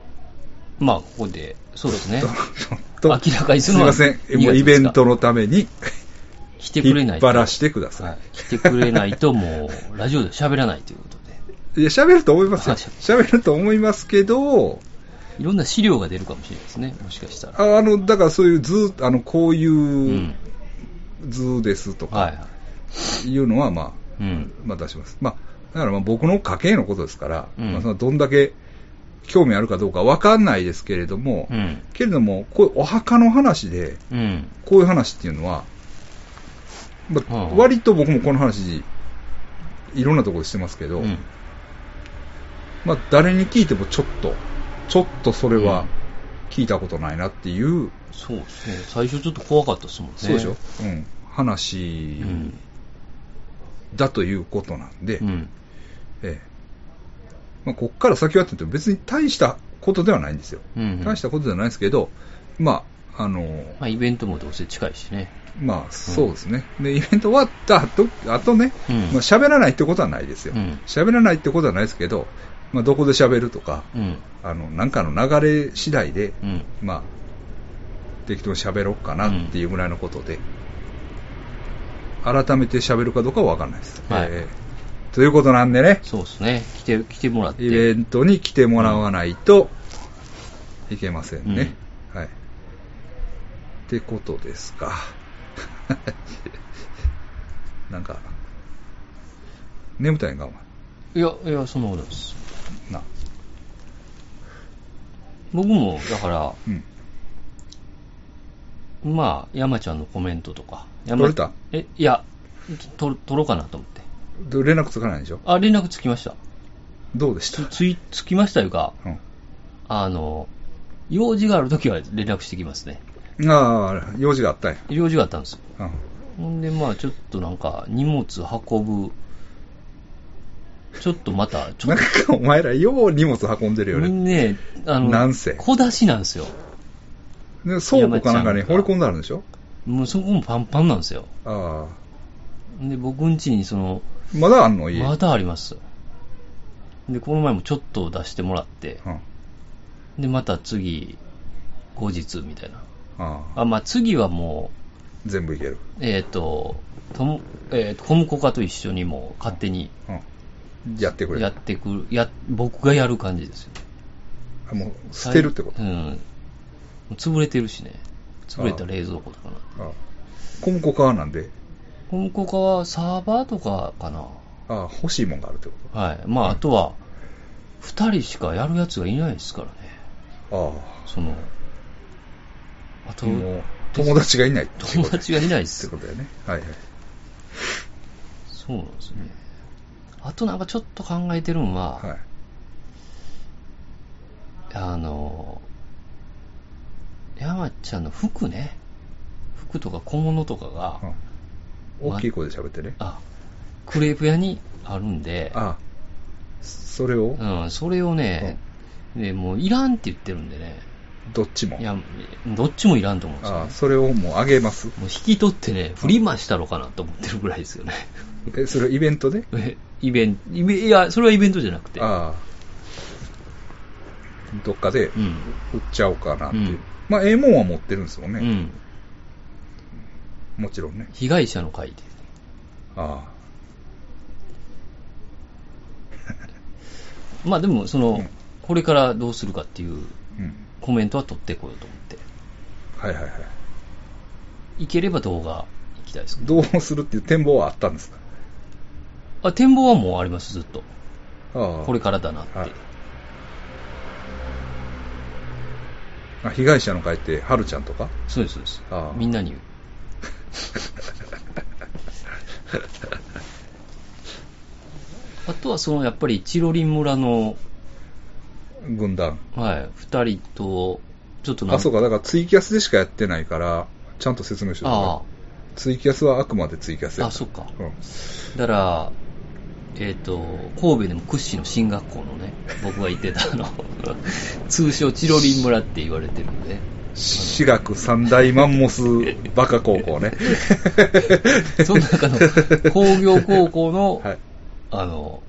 まあ、ここで、そうですねちょ。っと、明らかにするのはすいません、もう2イベントのために、来てくれないと。引っ張らしてくださいはい。来てくれないと、もう、ラジオで喋らないということで。いや、喋ると思いますよ。あ喋ると思いますけど、いろんな資料が出るかもしれないですね。もしかしたら。ああの、だからそういう図、あの、こういううん図ですとはいか、はいいうのは、まあ、い。うん。まあ出します。まあ、だからまあ僕の家系のことですから、うんまあそのどんだけ興味あるかどうかわかんないですけれども、うん。けれども、こういうお墓の話で、うん。こういう話っていうのは、まあうん割と僕もこの話、いろんなところでしてますけど、うん。まあ誰に聞いてもちょっと、ちょっとそれはうん聞いたことないなっていう、そうですね。最初ちょっと怖かったですもんね。そうでしょ、うん、話うん。だということなんで、うん。ええまあ、こっから先はって言うと別に大したことではないんですよ。うん。大したことではないですけど、まあ、あの、まあ、イベントもどうせ近いしね。まあ、そうですね。で、イベント終わった後、あとね、うんまあ、喋らないってことはないですようん。喋、らないってことはないですけど、まあ、どこで喋るとか、うん。あの、なんかの流れ次第で、うん。まあ、適当に喋ろうかなっていうぐらいのことで、改めて喋るかどうかはわかんないです。はいええということなんでね、そうですね。来て、来てもらって。イベントに来てもらわないといけませんね。はい。ってことですか。なんか、眠たいんか、おいや、いや、そんなことです。前。な。僕も、だから、うん。まあ、山ちゃんのコメントとか。山取れた？え、いや、と取ろうかなと思って。で連絡つかないでしょ？あ、連絡つきました。どうでした？つ、つきましたいうか、うんあの、用事があるときは連絡してきますね。ああ、用事があったんや。用事があったんですよ。うんほんで、まあ、ちょっとなんか、荷物運ぶ、ちょっとまた、ちょなんっかお前らよう荷物運んでると、よね。ね、あの、なんせ小出しなんですよ。で倉庫かなんかに放り込んであるんでしょ？もうそこもパンパンなんですよ。あで、僕ん家にその、あ。まだあんの？家。まだあります。で、この前もちょっと出してもらって、うん。あで、また次、後日みたいな。あ。あ、まあ次はも全部いける。う、えっ、と、とも、えーと、コムコカと一緒にもう勝手にうん。やってくれる。やってくる、や、僕がやる感じですよ。あもう捨てるってこと、うん。もう潰れてるしね。潰れた冷蔵庫とかな。ああ。小向こうなんで、コムコカはサーバーとかかな。ああ、欲しいもんがあるってこはい。まあ、あとは、二人しかやるやつがいないですからね。とその、あああ。と、友達がいないってこと？友達がいないでってすこ。とだよね。はいはい。そうなんですよね。あとなんかちょっと考えてるのは、はい。あの、山ちゃんの服ね。服とか小物とかが、うん大きい声で喋ってね。あ、クレープ屋にあるんで、ああ。それを、うん、それをね、ね、もういらんって言ってるんでね、どっちも？いや、どっちもいらんと思うんですよ、ああ、ね。それをもうあげます。もう引き取ってね、振り回したろかなと思ってるぐらいですよね。え、それイベントで？えイベント、いや、それはイベントじゃなくて。ああ。どっかでうん。売っちゃおうかなっていう。うんまあ、ええもんは持ってるんですもんね。うん。もちろんね。被害者の会で。あ まあでも、その、うんこれからどうするかっていうあ。うん。コメントは取ってこようと思って。はいはいはい。いければ動画行きたいですけどうするっていう展望はあったんですか？あ、展望はもうあります、ずっと。ああ。これからだなって。はいあ被害者の会って、はるちゃんとか？そうです、そうですああ。みんなに言う。あとはそのやっぱりチロリン村の、軍団。はい、二人と、ちょっとあ、そうか、だからツイキャスでしかやってないから、ちゃんと説明してくださいあツイキャスはあくまでツイキャスやあ、そっか。うん。だから、えっ、と、神戸でも屈指の進学校のね、僕が行ってたあの、通称チロリン村って言われてるんで、私学三大マンモスバカ高校ね。その中の 工業高校の、はい。あの、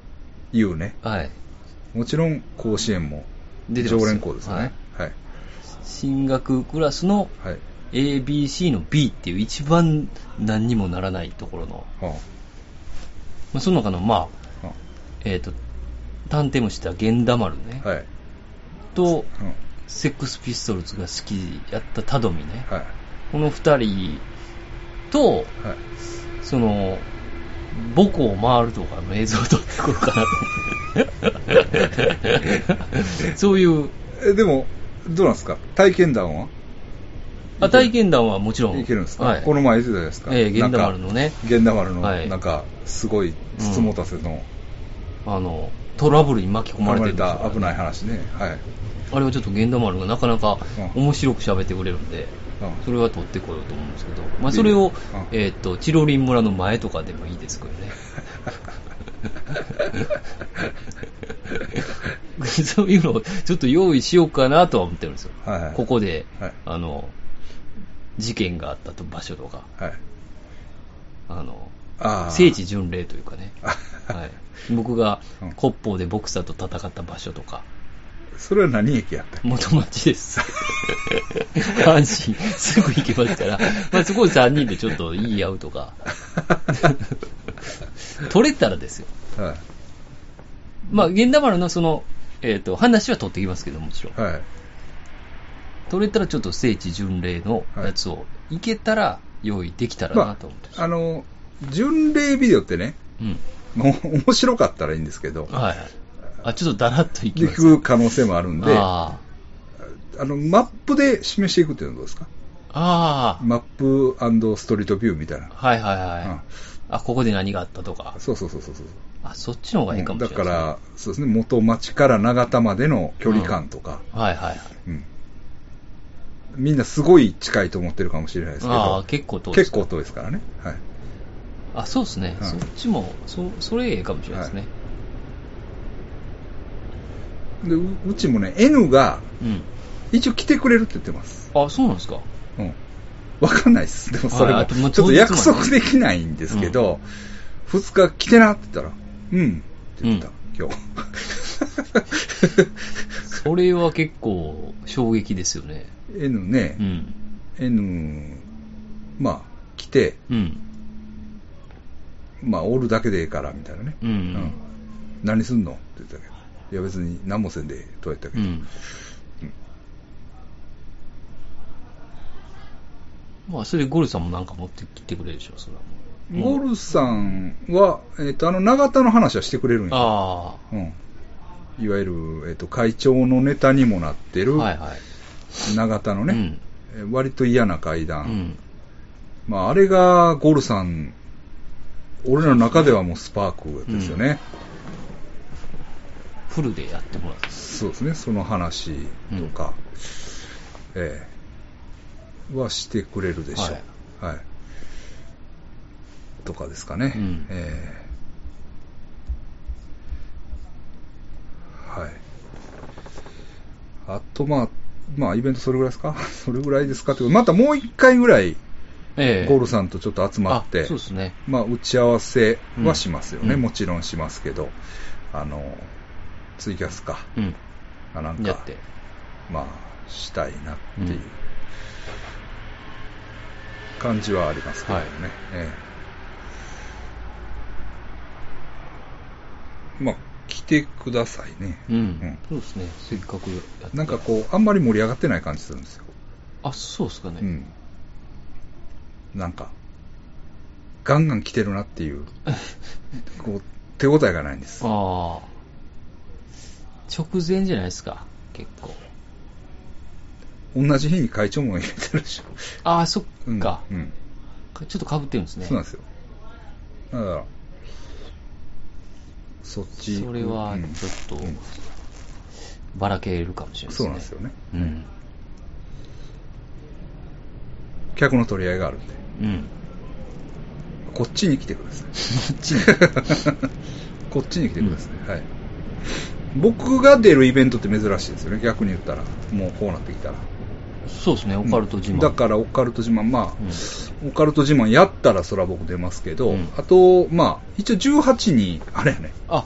言うね。はい、もちろん甲子園も常連校ですよね。はい。進学クラスのはい。ABC の B っていう一番何にもならないところの、はまあ、その中の、まあ、えっ、と、探偵もした源田丸ね、あはい。と、うんセックスピストルズが好きやったタドミね、はい。この二人と、はい。その、母校を回るとかの映像を撮ってこようかな。そういう、え、でも、どうなんですか？体験談は？あ体験談はもちろん。いけるんですか、はい。この前言ってたじゃないですか。ええ源田丸なんかのね、源田丸の、はいなんか、すごい、つつもたせの、あの、トラブルに巻き込まれてるんですよた危ない話ね。はい。あれはちょっと源田丸がなかなかうん面白く喋ってくれるんで、うんそれは撮ってこようと思うんですけど、まあそれを、うんえっと、チロリン村の前とかでもいいですけどね。そういうのをちょっと用意しようかなとは思ってるんですよ。はいはいここで、はいあの、事件があったと場所とか、はい。あの。聖地巡礼というかね、あ はい、僕がうん骨法でボクサーと戦った場所とか、それは何駅やったっけ？元町です。阪神、すぐ行けますから、まあそこで3人でちょっと言い合うとか、取れたらですよ。はい。まあ、源田丸のその、えっ、と、話は取ってきますけどもちろん。はい。取れたらちょっと聖地巡礼のやつを、いけたら用意できたらなまと思ってます。あ、あの、巡礼ビデオってね、うん。もう面白かったらいいんですけど、はい。あ、ちょっとだらっといき行ます。く可能性もあるんで、ああの、マップで示していくっていうのはどうですか？ああ、マップストリートビューみたいな。はいはいはい。うんあ、ここで何があったとか。そうそうそうそうそう。あ、そっちの方がいいかもしれないですね、だから、そうですね、元町から長田までの距離感とか、はいはいはい。うんみんなすごい近いと思ってるかもしれないですけああ、ど、結構遠い。結構遠いですからね。はい。あ、そうですね。うんそっちも、そ、それええかもしれないですね。でううちもね、N がうん。一応来てくれるって言ってます。あ、そうなんですか。うん。わかんないです。でもそれも、はいあともうちょっと約束できないんですけど、二、日来てなって言ったら、うんって言った、今日。それは結構衝撃ですよね。N ね、うん N、まあ、来て、うん。まあ、おるだけでええから、みたいなね。うん。何すんの？って言ったけど。いや、別に何もせんで、とは言ったけど。うん。まあ、それゴルさんもなんか持ってきてくれるでしょ、それは。ゴルさんは、えっ、と、あの、長田の話はしてくれるんや。あうん。いわゆる、えっ、と、会長のネタにもなってあ。る、はいはい。長田のね、うんえ割と嫌な階段。うん。まあ、あれがゴルさん、俺らの中ではもうスパークですよね。フルでやってもらって。そうですね、その話とか、ええはしてくれるでしょう。はい。とかですかね。うんええはい。あと、まあ、まあ、イベントそれぐらいですか？それぐらいですか？ってまたもう一回ぐらい、ええ。ゴールさんとちょっと集まって、あそうですね。まあ、打ち合わせはしますよね、うん。もちろんしますけど、あの、ツイキャスか、うん。あなんか。まあ、したいなっていううん。感じはありますけどね。はい。ええ。まあ、来てくださいね。うん。うんそうですね。せっかくやって。なんかこう、あんまり盛り上がってない感じするんですよ。あ、そうですかね。うん。なんか、ガンガン来てるなっていう、こう、手応えがないんです。ああ。直前じゃないですか、結構。同じ日に会長も入れてるでしょ。ああ、そっうん。か。うん。ちょっと被ってるんですね。そうなんですよ。だから、そっち。それはうんちょっとうんばらけるかもしれないですね。そうなんですよね。うん。客の取り合いがあるんで、うん。こっちに来てください。こっちに？こっちに来てください。はい。僕が出るイベントって珍しいですよね、逆に言ったら。もうこうなってきたら。そうですね、オカルト自慢。だから、オカルト自慢、まあ、オカルト自慢やったらそら僕出ますけど、うん。あと、まあ、一応18に、あれやね、あ、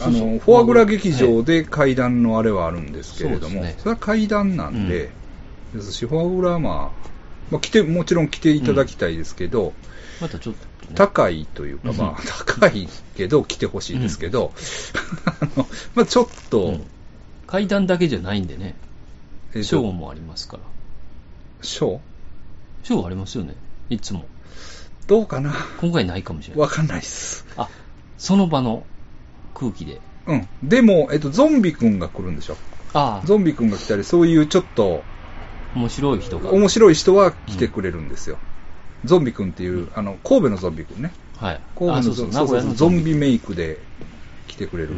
あの、フォアグラ劇場はいで階段のあれはあるんですけれども、それは階段なんで、ですし、フォアグラはまあ、まあ、来て、もちろん来ていただきたいですけど、またちょっとね、高いというか、うん。まあ、高いけど来てほしいですけど、まあちょっと、うん。階段だけじゃないんでね、えーとショーもありますから。ショーショーありますよね、いつも。どうかな？今回ないかもしれない。わかんないっす。あ、その場の空気で。うん。でも、えっと、ゾンビくんが来るんでしょ？ああ、ゾンビくんが来たり、そういうちょっと、面白い人が。面白い人は来てくれるんですよ。ゾンビくんっていう、あの、神戸のゾンビくんね。はい。神戸のあそうそう、名古屋のゾンビメイクで来てくれる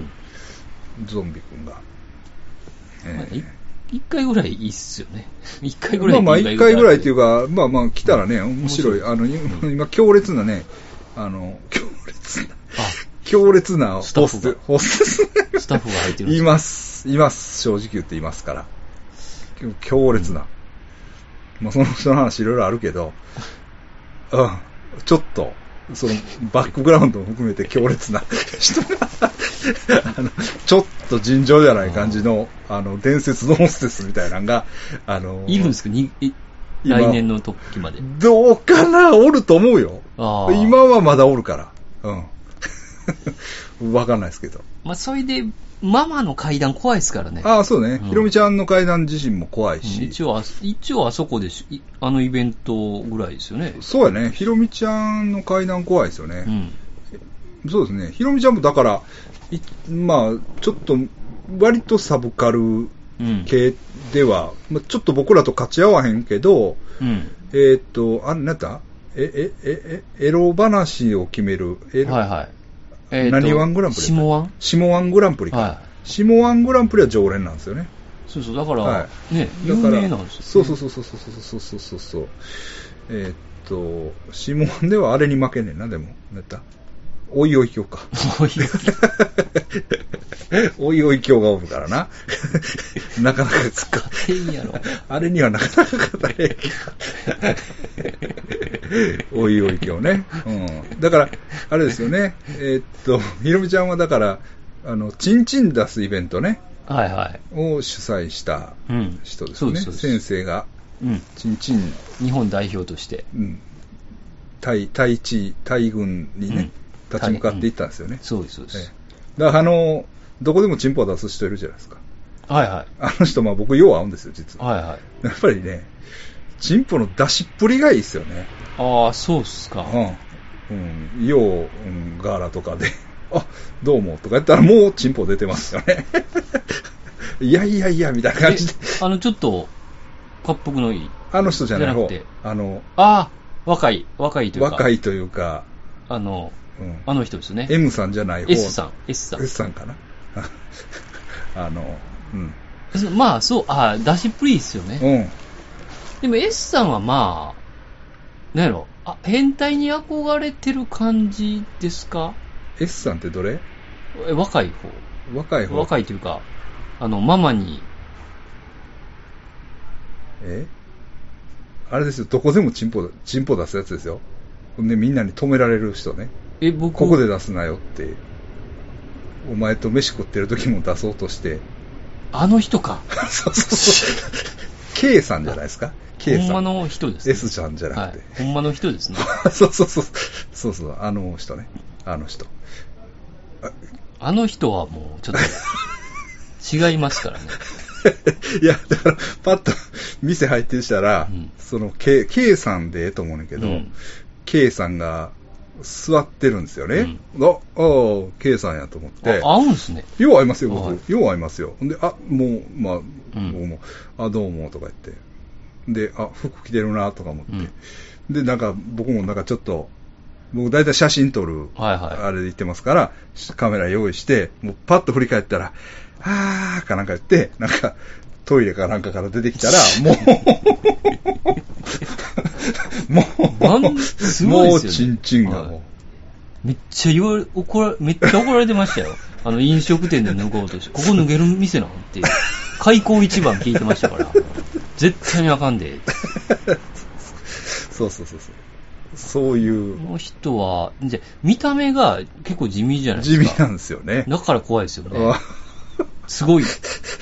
うんゾンビくんが。えーまあい一回ぐらいいいっすよね。一回ぐらいまあまあ、一回ぐらいっていうか。か、まあまあ、来たらね、面白い。あの、今今、強烈なね、あの、強烈な、あ、強烈なホスホステス。スタッフが入ってるいかます。います。正直言っていますから。強烈な。まあ、その人の話いろいろあるけど、うん、ちょっと、その、バックグラウンドも含めて強烈な人が、あの、ちょっと尋常じゃない感じの、あの、伝説のホステスみたいなのが、あの、いるんですか？に来年の時まで。どうかなおると思うよ。今はまだおるから。うん。わかんないですけど。まあ、それで、ママの階段怖いですからね。ああ、そうね。うんひろみちゃんの階段自身も怖いし。一応あ、一応あそこでし、いあのイベントぐらいですよね。そうやね。ひろみちゃんの階段怖いですよね。うん。そうですね。ひろみちゃんもだから、いまあ、ちょっと、割とサブカルうん。系では、まあ、ちょっと僕らと勝ち合わへんけど、うん。えーっと、あれ、なんだ？え、え、え、え、エロ話を決める、エロはいはい。えーと何ワングランプリ下ワン？下ワングランプリか。は下ワングランプリは常連なんですよね。そうそう、だから、はね、有名なんですよ、ね。そうそうそうそうそうそうそうそうそう。えーっと、下ワンではあれに負けんねんな、でも。なったおいおい今日か。おいおいおい今日がおるからな。なかなか使勝てんやろ。あれにはなかなか勝たれへんおいおい今日ね。うん。だから、あれですよね。えーっと、ひろみちゃんはだから、あの、チンチン出すイベントね、はいはい。を主催したうん。人ですよね。そうです。先生が、うん。チンチン、日本代表として。うん、対、対地、対軍にね、うん立ち向かっていったんですよね。そうです、そうです。ええだから、あの、どこでもチンポを出す人いるじゃないですか。はいはい。あの人、まあ僕、よう会うんですよ、実は。はいはい。やっぱりね、チンポの出しっぷりがいいですよね。ああ、そうっすか。うん。うん。よう、うん、ガーラとかで、あ、どうも、とか言ったらもうチンポ出てますよね。いやいやいや、みたいな感じで。えあの、ちょっと、滑腹のいい？あの人じゃない方じゃなくて。あの、ああ、若い、若いというか。若いというか、あの、うん。あの人ですね。M さんじゃない方。S さん、S さん S さんかな？あの、うん。そまあ、そう、ああ、出しっぷりいいっすよね。うん。でも S さんはまあ、なんやろ、あ、変態に憧れてる感じですか？S さんってどれ？え若い方。若い方。若いというか、あの、ママに、え？あれですよ、どこでもチンポ、チンポ出すやつですよ。ほんで、みんなに止められる人ね。え、僕、ここで出すなよって。お前と飯食ってる時も出そうとして。あの人か。そうそうそう。K さんじゃないですか ?K さん。ほんまの人です、ね。S ちゃんじゃなくてはい。ほんまの人ですね。そうそうそう。そうそう、あの人ね。あの人。あの人はもう、ちょっと、違いますからね。いや、だから、パッと店入ってしたら、うんその K, K さんでええと思うねんけど、うん K さんが座ってるんですよね。あ、ああ、K さんやと思って。あ、合うんすね。よう会いますよ、僕。はいよう会いますよ。で、あ、もう、まあ、うん僕も、あ、どうも、とか言って。で、あ、服着てるな、とか思って。うんで、なんか、僕もなんかちょっと、僕大体写真撮る、はいはいあれで言ってますから、カメラ用意して、もうパッと振り返ったら、あーかなんか言って、なんか、トイレかなんかから出てきたら、もう、もう、なんすごいもう、チンチンがもう、はいめっちゃ言われ、怒ら、めっちゃ怒られてましたよ。あの、飲食店で脱ごうとして、ここ脱げる店なんて、開口一番聞いてましたから、絶対にあかんで。そうそうそうそう。そういうこ、の人は、じゃ見た目が結構地味じゃないですか。地味なんですよね。だから怖いですよね。あすごい。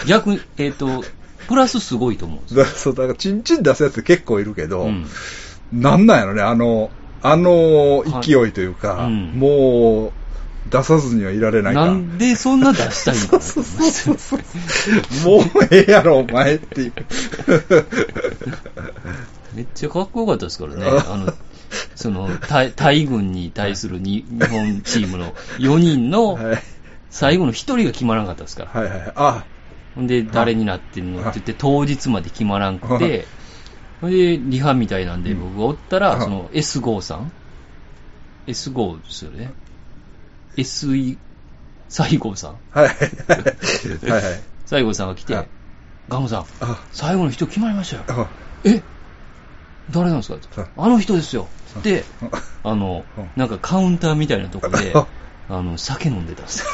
逆に、えっ、と、プラスすごいと思うんですそう、だから、チンチン出すやつ結構いるけど、うんなんなんやろね、あの、あの勢いというか、はいうんもう、出さずにはいられないか。なんでそんな出したいのそうそうそうそう。もうええやろ、お前っていう。めっちゃかっこよかったですからね。ああの、その、大大軍に対するに日本チームの4人のはい。最後の1人が決まらなかったですから。はいはい。あ、ほんで、誰になってんのって言って、当日まで決まらんくはいて、ほんで、リハみたいなんで僕がおったら、うんその S 号さん ?S 号ですよね。SE、西郷さんはい はいはい。はいはい。西郷さんが来てはい、ガムさん、あ、最後の人決まりましたよ。あ、え？誰なんですか？はいあの人ですよ。で、ああのうん、なんかカウンターみたいなとこで あ、あの、酒飲んでたんですよ。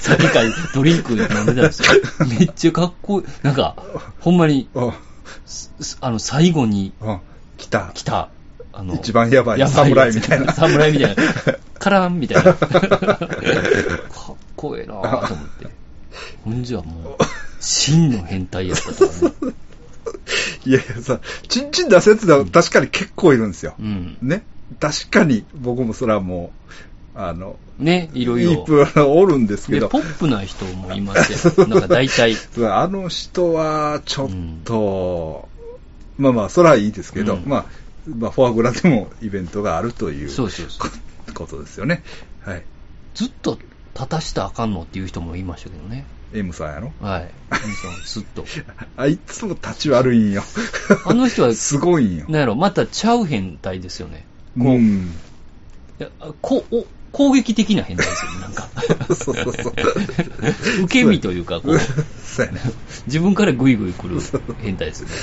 酒かドリンク飲んでたんですよ。めっちゃかっこいい。なんか、ほんまに、あ、の、最後にあ、来た。来た、あの、一番やばいや侍みたいな侍みたいな。カランみたいな。かっこええなぁと思って。ほんじゃもう、真の変態やったからね。いやいやさ、チンチン出すやつは確かに結構いるんですよ。うん。ね。確かに、僕もそれはもう、あの、ね、いろいろ。おるんですけで、ど、ポップな人もいますよ。なんか大体。あの人は、ちょっと、まあまあ、それはいいですけど、うんまあ、まあ、フォアグラでもイベントがあるというそうそうそうこことですよね。はい。ずっと立たしたらあかんのっていう人もいましたけどね。M さんやろ？はい。そう、ずっと。あいつも立ち悪いんよ。あの人は すごいんよ。なんやろ、またちゃう変態ですよね。こう、いん。やこお攻撃的な変態ですよね、なんか。そうそうそう。受け身というか、こう、そうやね。自分からグイグイ来る変態ですよね。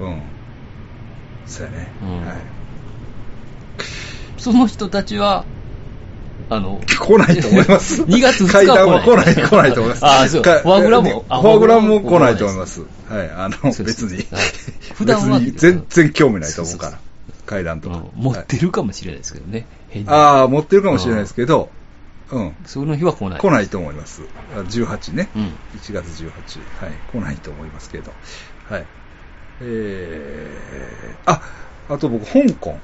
うん。そうやね。うんはい。その人たちは、あの、来ないと思います。2月2日階段はは来ない、来ないと思います。ああ、そう。フかォアグラも、あフォアグラも来ないと思います。はい、あの、別にはい。普段は別に全然興味ないと思うから。階段とかうん。持ってるかもしれないですけどね。ああ、持ってるかもしれないですけど、うん。その日は来ない。来ないと思います。あ18ね。うん1月18。はい。来ないと思いますけど。はい。えー、あ、あと僕、香港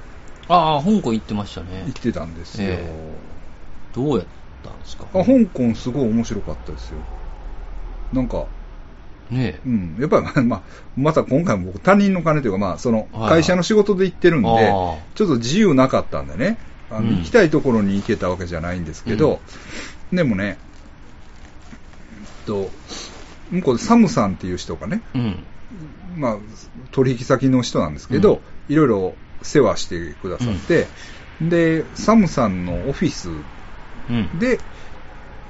ああ、香港行ってましたね行っ。てたんですよ。えどうやったんですか？あ香港すごい面白かったですよ。なんか、ねえ。うん、やっぱり、まあ、また今回も僕他人の金というか、まあ、そのはいはい会社の仕事で行ってるんで、あーちょっと自由なかったんでね、あのうん行きたいところに行けたわけじゃないんですけど、でもね、と、向こうでサムさんっていう人がね、うん。まあ、取引先の人なんですけど、いろいろ世話してくださって、で、サムさんのオフィスうん。で、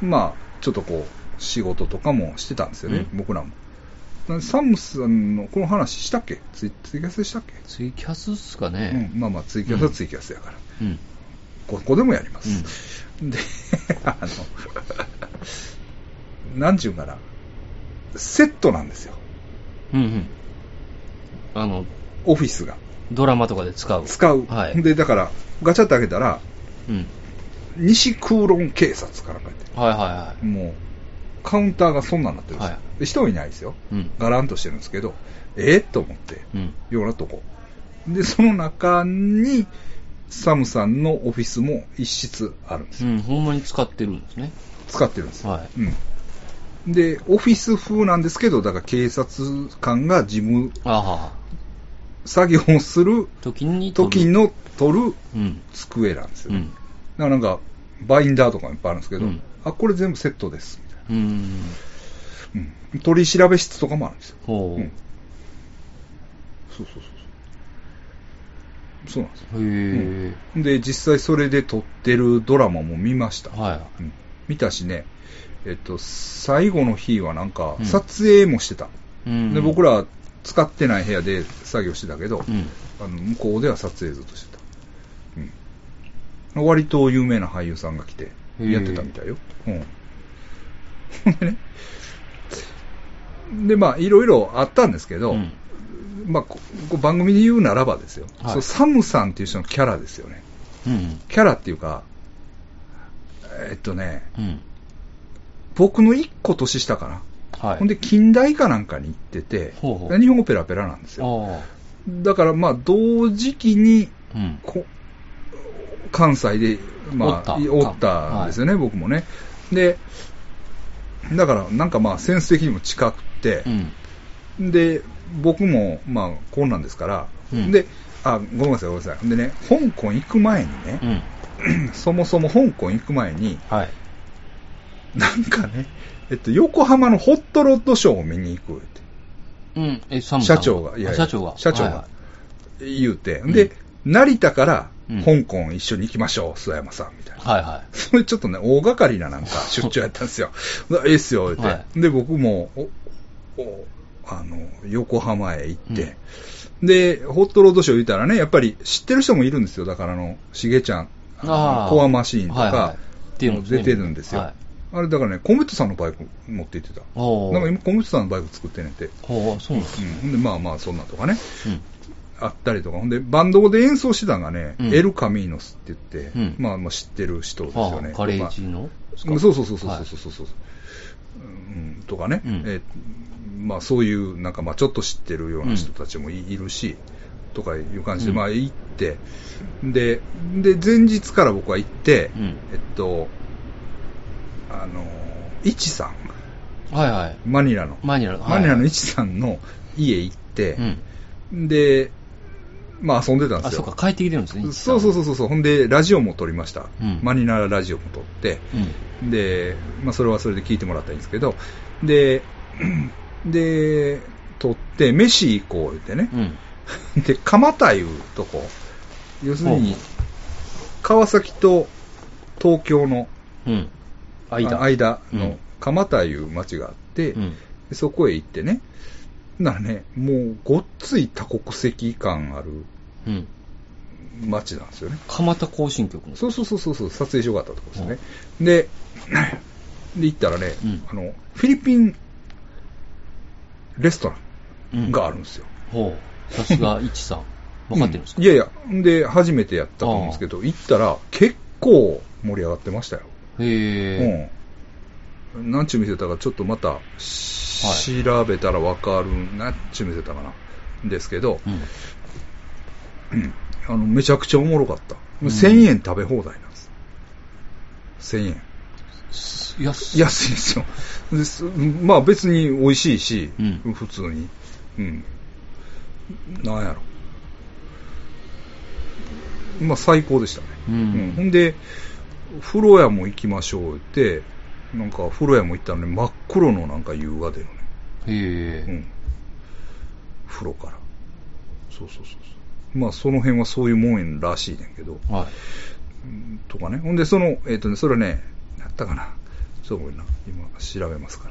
まあ、ちょっとこう、仕事とかもしてたんですよね、うん僕らも。なサムさんのこの話したっけ？ツイツイキャスでしたっけ、ツイキャスっすかね。うん、まあまあ、ツイキャスはツイキャスやから。うん。ここでもやります。で、あの、なんちゅうかな、セットなんですよ、うん。うん。あの、オフィスが。ドラマとかで使う。使う。はい。で、だから、ガチャって開けたら、うん。西空論警察から書いてはいはいはあるもう、カウンターがそんなんなってるんですよ。はで人いないですよ。い。うん。ガランとしてるんですけど、えー、と思って、うん。ようなとこ。で、その中に、サムさんのオフィスも一室あるんですよ。うん、ほんまに使ってるんですね。使ってるんですよ。はいうん。で、オフィス風なんですけど、だから警察官が事務あはは。作業をする時に時。の取るうん。机なんですよ。うん。だからなんか、バインダーとかもいっぱいあるんですけど、うんあ、これ全部セットです。みたいうん。な。うん。取り調べ室とかもあるんですよ。ほう。うんそうそうそうそう。なんですよ。へえ。で、実際それで撮ってるドラマも見ました。はうん見たしね、えっと、最後の日はなんかうん、撮影もしてた。い。うん。で、僕ら使ってない部屋で作業してたけど、うん。あの向こうでは撮影ずっとしてた。うん。割と有名な俳優さんが来て、やってたみたいよ。うん。ほ んでね。で、まあ、いろいろあったんですけど、うんまあ、ここう番組で言うならばですよ、はいそうサムさんっていう人のキャラですよね。うん。キャラっていうか、えっとね、うん。僕の一個年下かな。はい。ほんで、近代かなんかに行ってて、ほうほう日本語ペラペラなんですよ。だから、まあ、同時期に、うん。こ関西で、まあ、おったんですよね、僕もね。で、だから、なんかまあ、センス的にも近くてう、ん。で、僕も、まあ、こんなんですから、うんで、あ、ごめんなさい、ごめんなさい。でね、香港行く前にねう、ん。そもそも香港行く前に、はい。なんかね、えっと、横浜のホットロッドショーを見に行くって。うん。え、サム社長が、いや社長が。社長がはいは言うて、うんで、成田からうん香港一緒に行きましょう、諏訪山さん、みたいな。い。はいはそれちょっとね、大掛かりななんか出張やったんですよ。ええっすよ、言って、はで、僕も、お、お、あの、横浜へ行って、で、ホットロードショー言ったらね、やっぱり知ってる人もいるんですよ。だからあの、しげちゃん、あコアマシーンとか、はいはいっていうのもう出てるんですよ。はいあれだからね、コメットさんのバイク持って行ってた。なんか今、コメットさんのバイク作ってんねんて。ほう、そうなんですうん。ほんで、まあまあ、そんなんとかね。うん。あったりとか、ほんで、バンドで演奏してたのがね、うんエル・カミーノスって言って、うんまあ、まあ知ってる人ですよね。はあ、カレージのまあそうそうそうそうはいそうそうそう、うん、とかね、うんえーまあそういう、なんかまあちょっと知ってるような人たちもい,、るし、とかいう感じで、うんまあ行って、で、で、前日から僕は行って、うんえっと、あの、イチさん、はいはい。マニラの、マニラの。マニラのイ位チさんの家行って、うん。で、まあ遊んでたんであ、すよ。そうか、帰ってきてるんですね。そうそうそそうそう。ほんで、ラジオも撮りました。うんマニナララジオも撮って、うん。で、まあそれはそれで聞いてもらったらいいんですけど、で、で、撮って、飯行こう言ってね。うん。で、蒲田いうとこ、要するに川崎と東京のうん。間。あ間のうん蒲田いう町があって、うん。でそこへ行ってね、ならね、もうごっつい多国籍感あるうん。町なんですよね。蒲田行進曲の。そうそうそうそう撮影しよかったとこですよね。で、で、行ったらね、うんあの、フィリピンレストラうんンがあるんですよ。ほう。さすが、一さん。分かってるんですか、ういやいや、で、初めてやったと思うんですけど、行ったら結構盛り上がってましたよ。へえ。うん。なんちゅう店だか、ちょっとまた、し調べたらわかる、なんちゅう店だかな。ですけど、うん。うん。あの、めちゃくちゃおもろかった。うん1000円食べ放題なんです。1000円。安い。ですよ。ですまあ別に美味しいし、うん普通に。うん。なんやろ。まあ最高でしたね。うんほんで、風呂屋も行きましょうって、なんか風呂屋も行ったらね、真っ黒のなんか湯が出るね。へえ。うん。風呂から。そうそうそうそう。まあその辺はそういうもんらしいねんけど。はい。うんとかね。ほんで、その、えっ、とね、それね、なったかな。ちょっとごめんな。今、調べますか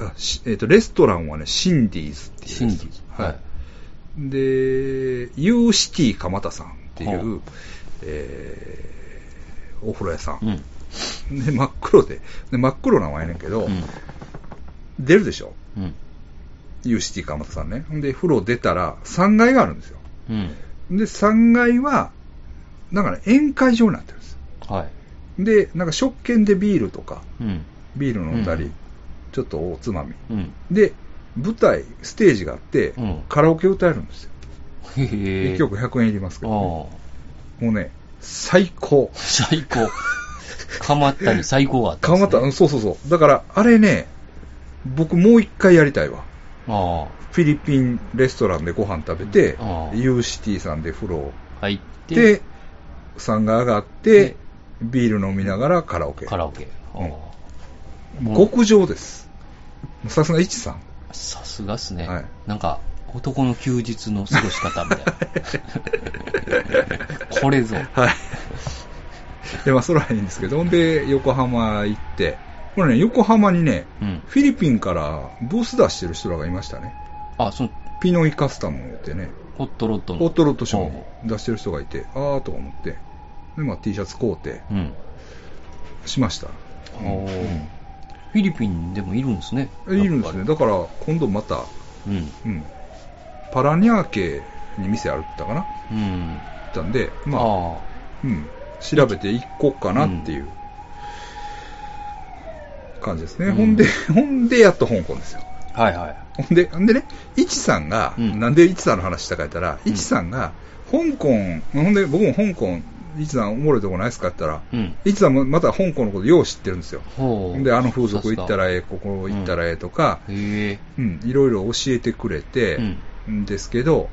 ら。あしえっ、と、レストランはね、シンディーズっていう。シンディーズは。はいで、ユーシティ蒲田さんっていほう、えー、お風呂屋さん。うん。で、真っ黒で。で、真っ黒なのはやねんけど、うん。出るでしょ？うん。ユーシティ蒲田さんね。で、風呂出たら3階があるんですよ。うん。で、3階は、なんかね、宴会場になってるんですよ。はい。で、なんか食券でビールとか、うん。ビール飲んだり、うんちょっとおつまみ。うん。で、舞台、ステージがあって、うんカラオケ歌えるんですよ。へえ。1曲100円いりますけど、ね、あ。もうね、最高。最高。かまったり 最高があったね。かまった、うんそうそうそう。だから、あれね、僕もう一回やりたいわ。あフィリピンレストランでご飯食べてユーシティさんで風呂あ。入って、で、3階上がって、ビール飲みながらカラオケ。カラオケ。極上です。さすが一さん。さすがっすね。はいなんか、男の休日の過ごし方みたいな。これぞ。はい。で、まあ、それはいいんですけど、ほんで、横浜行って、これね、横浜にね、うん。フィリピンからブース出してる人らがいましたね。あ、その、ピノイカスタムってね、ホットロットの。ホットロットショー出してる人がいて、あーとか思って、で、まあ、T シャツ買うて、ううん。しました。おーフィリピンでもいるんですね。いるんですね。だから、今度また、ぱりうん、パラニャーケに店あるったかな？うん。たんで、まあ、あうん、調べて行こうかなっていう感じですね。うんほんで、ほんでやっと香港ですよ。あ。はいはい。ほんで、ほんでね、イチさんが、うんなんでイチさんの話したか言ったら、うんイチさんが、香港、ほんで僕も香港、イチさんおもろいとこないですかって言ったら、うん。イチさんもまた香港のことよう知ってるんですよ。で、あの風俗行ったらえええ、ここ行ったらええとか。うん、いろいろ教えてくれて、んですけど、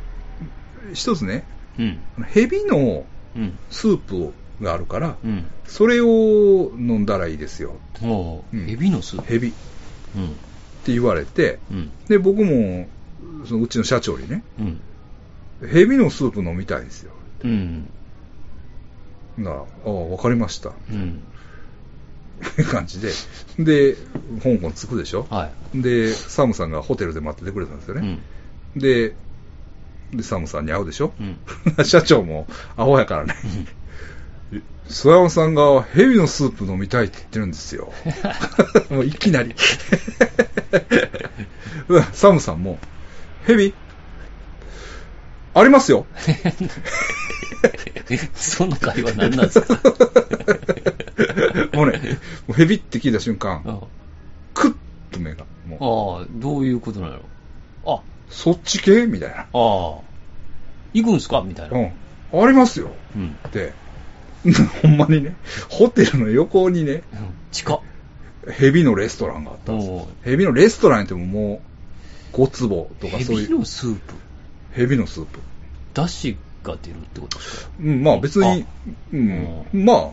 一つね、うん。ヘビのうん。スープがあるから、うん。それを飲んだらいいですよ。ほう。うんエビのスープ。ヘビっうん。て言われて、うん。で、僕も、そのうちの社長にね、うん。ヘビのスープ飲みたいですよ。うん。なら、ああ、わかりました。うん。って感じで。で、香港着くでしょ？はで、サムさんがホテルで待っててくれたんですよい。うね。ん。で、で、サムさんに会うでしょ？うん。社長もアホやからね。諏訪山さんがヘビのスープ飲みたいって言ってるんですよ。もういきなり。う んサムさんも、ヘビ？ありますよ。その会話何なんですか？もうね、もうヘビって聞いた瞬間、あクッと目が、もう、あ、どういうことなの？あ、そっち系？みたいな。ああ。行くんすか？みたいな。うん。ありますよ。うん。って。ほんまにね、ホテルの横にね、近っ。ヘビのレストランがあったんです。ヘビのレストランってももう、5坪とかそういう。エビのスープ。ヘビのスープ。出汁が出るってことですか？うん、まあ別に、うん、まあ、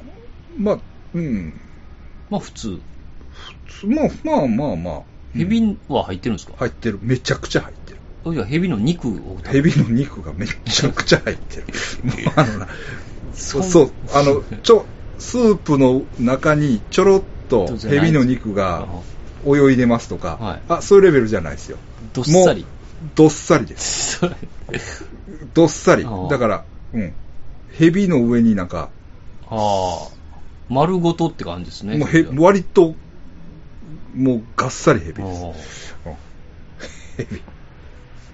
まあ、うん、まあ普通。まあまあまあまあ、ヘビは入ってるんですか、入ってる。めちゃくちゃ入ってる。あじゃあヘビの肉を食べヘビの肉がめちゃくちゃ入ってる。もうあのな、そそうう、あの、ちょ、スープの中にちょろっとヘビの肉が泳いでますとか、はいあ、そういうレベルじゃないですよ。どっさり。どっさりです。どっさり。だから、うん。ヘビの上になんか、ああ、丸ごとって感じですね。もうへ割と、もうがっさりヘビです。ヘビ。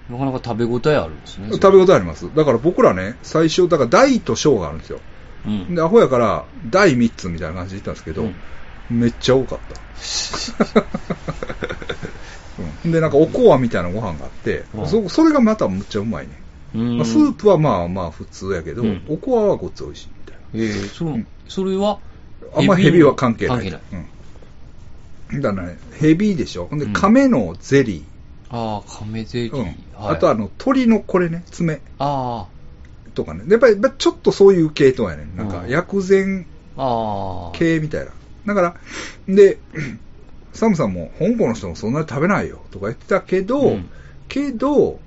あ なかなか食べ応えあるんですね。食べ応えあります。だから僕らね、最初、だから大と小があるんですよ。うん。で、アホやから、大3つみたいな感じで言ったんですけど、うんめっちゃ多かった。うんで、なんかおこわみたいなご飯があって、うんそそれがまたむっちゃうまいね。うんまあ、スープはまあまあ普通やけど、うんおこわはごっつ美味しいみたいええそのうんそれは、な。あんまヘビは関係ない。関係ない。うん。だからね、ヘビでしょ。ほんで、うん亀のゼリああ、亀ゼリー。ー。うん。はいあとあの、鳥のこれね、爪あとかね。やっぱり、やっぱりちょっとそういう系統やね。なんかう、ん薬膳あ、ああ。系みたいな。だから、で、サムさんも、香港の人もそんなに食べないよとか言ってたけど、うん。けど、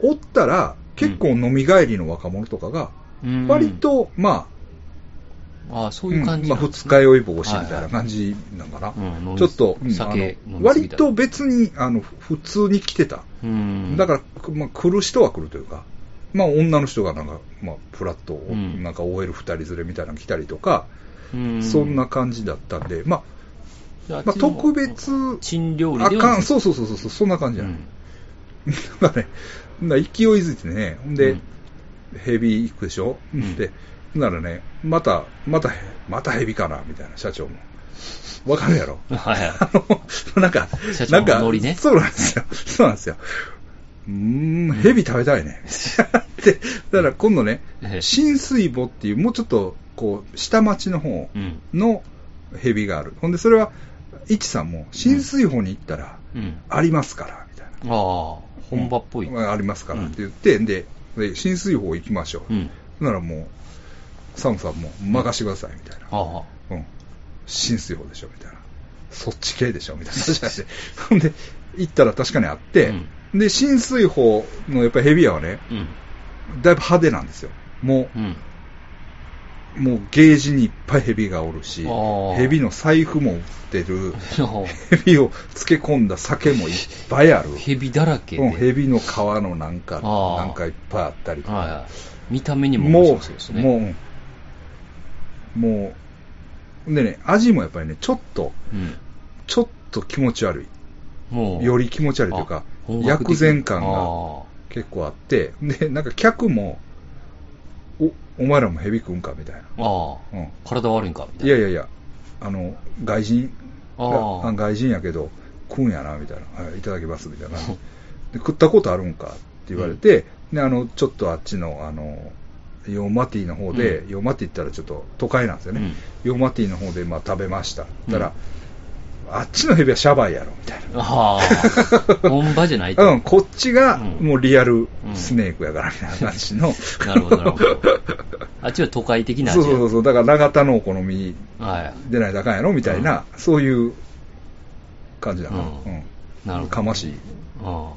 おったら、結構飲み帰りの若者とかが、うん。割、と、まああ、そあ、ういう感じまあ、二日酔い防止みたいな感じなんかな。ちょっと、うん割と別に、あの、普通に来てた。うん。だから、まあ、来る人は来るというか、まあ、女の人がなんか、まあ、フラット、ん。なんか OL 二人連れみたいなの来たりとか、うん、そんな感じだったんで、まあ、まあ、特別、珍料理あかん、そうそうそうそう、そんな感じじゃない。うんだからね、勢いづいてね、ほんで、うんヘビ行くでしょ、んで、ならね、また、また、またヘビかな、みたいな、社長も。わかるやろ？はいはい あの、なんか社、長なんか、のノリねそうなんですよ。そうなんですよ。うーん、ヘビ食べたいね。で、だから今度ねええ、浸水墓っていう、もうちょっと、こう、下町の方うん。のヘビがある。ほんで、それは、いちさんも、浸水墓に行ったら、うん。ありますから、みたいな。ああ、本場っぽい。うんありますからって言って、で、で浸水法行きましょう。うん。そならもう、サムさんも任してください、みたいな。ああ。うん。浸水法でしょ、みたいな。そっち系でしょ、みたいな話がして。ほんで、行ったら確かにあって、で、浸水法のやっぱりヘビ屋はね、うん。だいぶ派手なんですよ。もうん。う、もうゲージにいっぱいヘビがおるしヘビの財布も売ってる、あヘビを漬け込んだ酒もいっぱいある。ヘビだらけで。うん、ヘビの皮のなんか、なんかいっぱいあったりとか。はいはい。見た目にも面も白そうですう、ね。もう、もう、でね、味もやっぱりね、ちょっと、うん。ちょっと気持ち悪もう。い。より気持ち悪いというか薬膳感があ結構あって、で、なんか客も、お、お前らもヘビ食うんかみたいな。あ。ああ。うん。体悪いんかみたいな。いやいやいや、あの、外人が、あ外人やけど、食うんやな、みたいな。はい、いただきます、みたいなで。食ったことあるんかって言われて、で、あの、ちょっとあっちの、あの、ヨーマティの方で、うんヨーマティって言ったらちょっと都会なんですよね。ヨーマティの方で、まあ、食べました。たら、あっちのヘビはシャバいやろ、みたいな。ああ。本場じゃないと。うん、こっちがうんもう real snake やからみたいな感じの。なるほど、なるほど。あっちは都会的な味やそうそうそう、だから長田のお好みはい。出ないとあかんやろみたいな、そういう感じだな。ううんん。なるほど。かましい。あ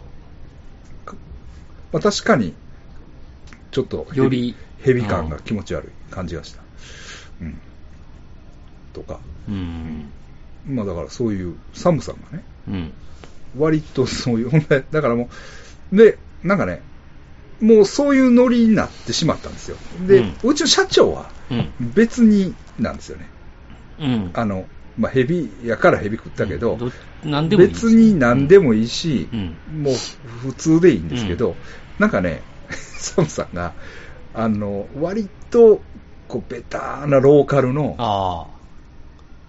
まあ、確かに、ちょっとよりヘビ感が気持ち悪い感じがした。うん。とか。あ。うん。まあだからそういう寒さがね、うん。割とそういう、ほんで、だからもう、で、なんかね、もうそういうノリになってしまったんですよ。で、ううんちの社長はうん。別になんですよね。うん。あの、まあ、ヘビやからヘビ食ったけど、ど何でもいいです別に何でもいいし、うんもう普通でいいんですけど、なんかね、サムさんが、あの、割と、こう、ベターなローカルの。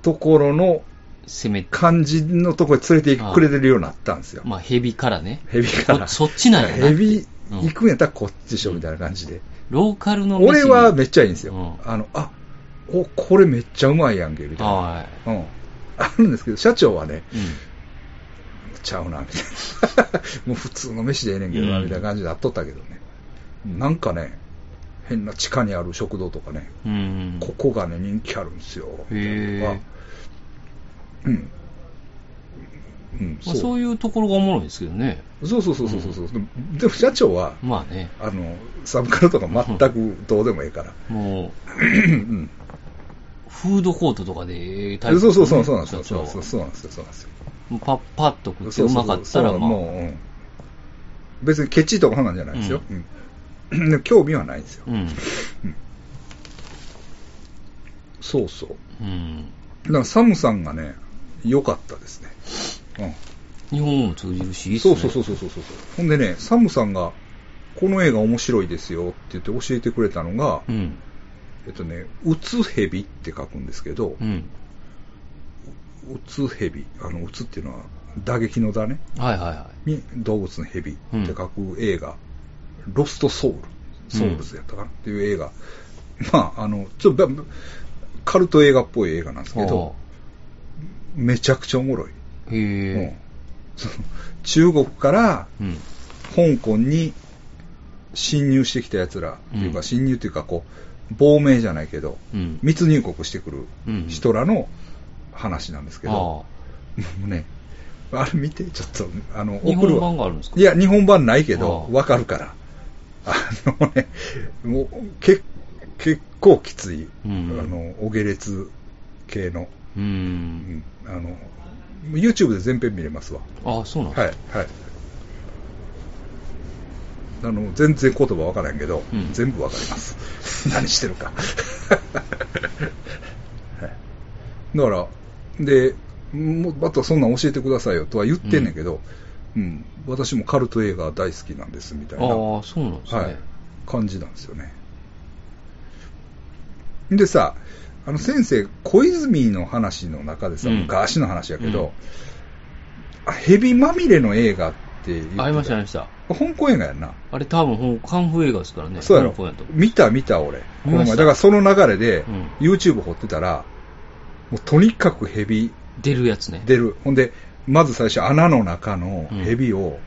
ところの攻め、感じのところに連れて行くくれてるようになったんですよ。まあ、ヘビからね。ヘビから。そそっちなんやな行くんやったらこっちでしょ、みたいな感じで。ローカルの俺はめっちゃいいんですよ。うんあの、あ、お、これめっちゃうまいやんけ、みたいな。はうん。あるんですけど、社長はね、い。うん。ちゃうな、みたいな。もう普通の飯でええねんけどな、うんみたいな感じでなっとったけどね。なんかね、変な地下にある食堂とかね、うん。ここがね、人気あるんですよ。へうん。うん、まあ、そういうところがおもろいですけどね。そうそうそうそうそうそう、でもでも社長は、まあね。あの、サブカルとか全くどうでもいいから。もうん。う、フードコートとかでええタイプそうそうそう、そうなんですよ。そうそうそうなんですよ。そうなんですよ。パッパッと食ってそうそううまかったら、そうまあ、もう、うん別にケチとかなんじゃないですよ。うん。で興味はないんですよ。うん。そうそう。うん。だからサムさんがね、良かったですね。うん。日本語も通じるし、いいっすね。そうそうそうそうそうそう。ほんでね、サムさんが、この映画面白いですよって言って教えてくれたのが、うん。えっとね、うつヘビって書くんですけど、うん。うつヘビ、あの、うつっていうのは打撃の打ね、はいはいはに動物のヘビって書く映画、ロストソウル、ソウルズやったかな、っていう映画。まあ、あの、ちょっとばカルト映画っぽい映画なんですい。けど、めちゃくちゃおもろい。中国からうん。香港に侵入してきた奴らいうか、うん侵入っていうかこう、亡命じゃないけど、うん。密入国してくるうん人らの話なんですけど、あもうね、あれ見て、ちょっと、あの、あ。日本送るわ版があるんですか？いや、日本版ないけど、わかるから。あのね、もう、け結構きつい、うんあの、お下劣系の、う。うんん、あの、YouTube で全編見れますわ。ああ、そうなんですか。はい、はい。あの、全然言葉わからんけど、うん全部わかります。何してるか。はいだから、で、もう、あとはそんなん教えてくださいよとは言ってんねんけど、うん、私もカルト映画大好きなんですみたいな、ああ、そうなんですね。はい、感じなんですよね。でさ、あの先生、小泉の話の中でさ、うん昔の話やけど、あヘビまみれの映画って言ってたありました、ありました。香港映画やんな。あれ多分、ほんカンフー映画ですからね。そうやろ香港やと。見た見た俺。この前。見まだからその流れで、うん YouTube 掘ってたら、もうとにかくヘビ出るやつね。出る。ほんで、まず最初穴の中のうんヘビを、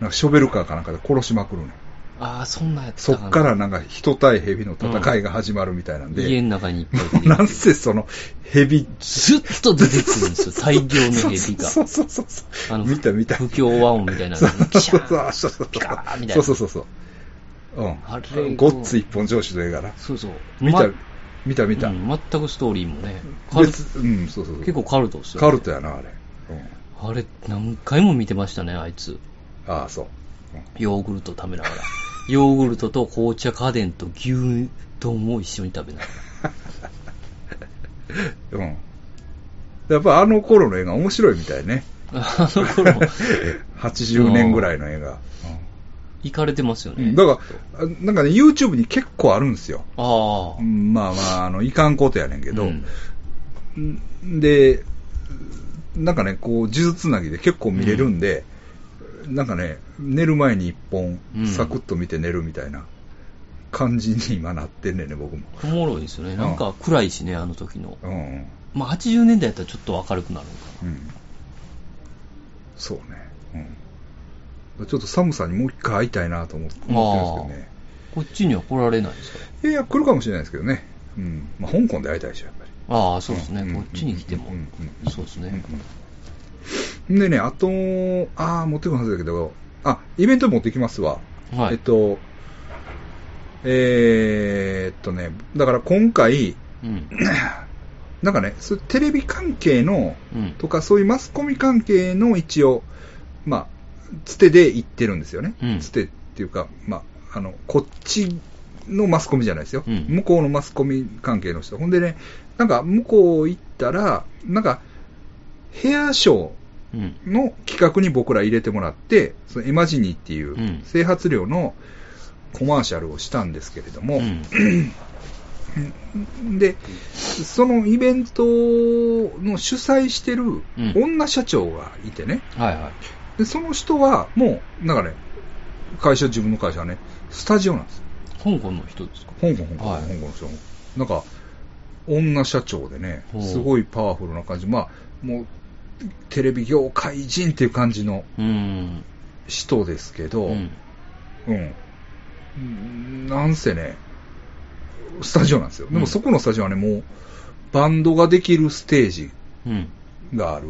なんかショベルカーかなんかで殺しまくるねん。ああ、そんなやつそっからなんか人対ヘビの戦いが始まるみたいなんで、家の中にいっぱいなんせそのヘビ、ずっと出てくるんですよ、大量のヘビが。そうそうそうそう。あの、見た見た。不協和音みたいなそうそうそうそう。ピカーみたいなそうそうそうそう。うん。あれごっつ一本上司の映画な。そうそう。見たま、見た見た。うん全くストーリーもね、カル別うん、そうそうそう。結構カルトっすよ、カルトやな、あれ。うん。あれ、何回も見てましたね、あいつ。ああ、そう。ヨーグルト食べながら。ヨーグルトと紅茶家電と牛丼を一緒に食べなが うん。うんやっぱあの頃の映画面白いみたいね。ら。あの頃、80年ぐらいの映画。行かれてますよね。うんだから、あなんかね、YouTube に結構あるんですよ。ああ。うんまあまあ、あの、いかんことやねんけど、うんんで、なんかね、こう、呪術つなぎで結構見れるんで、なんかね、寝る前に一本うん、サクッと見て寝るみたいな感じに今なってんねんね、僕も。おもろいですよね。なんか暗いしね、あの時の。うんうん。まあ80年代やったらちょっと明るくなるのかうん。そうね。うん。ちょっと寒さにもう一回会いたいなと思って思ってるんですけどね。な。こっちには来られないですか？いやいや、来るかもしれないですけどね。うん。まあ、香港で会いたいでしょ、やっぱり。ああ、そうですね。うんこっちに来ても。そうですね。でね、あと、ああ、持ってくるはずだけど、あ、イベント持ってきますわ。はいえっと、えーっとね、だから今回、うん。なんかね、テレビ関係の、うん。とか、そういうマスコミ関係の一応、まあ、つてで行ってるんですよね。うんつてっていうか、まあ、あの、こっちのマスコミじゃないですよ。うん向こうのマスコミ関係の人。ほんでね、なんか向こう行ったら、なんか、ヘアショうん。ーの企画に僕ら入れてもらって、そのエマジニーっていううん整髪料のコマーシャルをしたんですけれども、うん。で、そのイベントの主催してるん女社長がいてね、はいはい。でその人はもう、なんかね、会社、自分の会社はね、スタジオなんですよ。香港の人ですか？香港、香港、はい香港の人も。なんか、女社長でねすごいパワフルな感じ。まあ、もう、テレビ業界人っていう感じのうん。人ですけど、うん。うん。うんなんせね、スタジオなんですよ。でうんもそこのスタジオはね、もう、バンドができるステージうん。がある。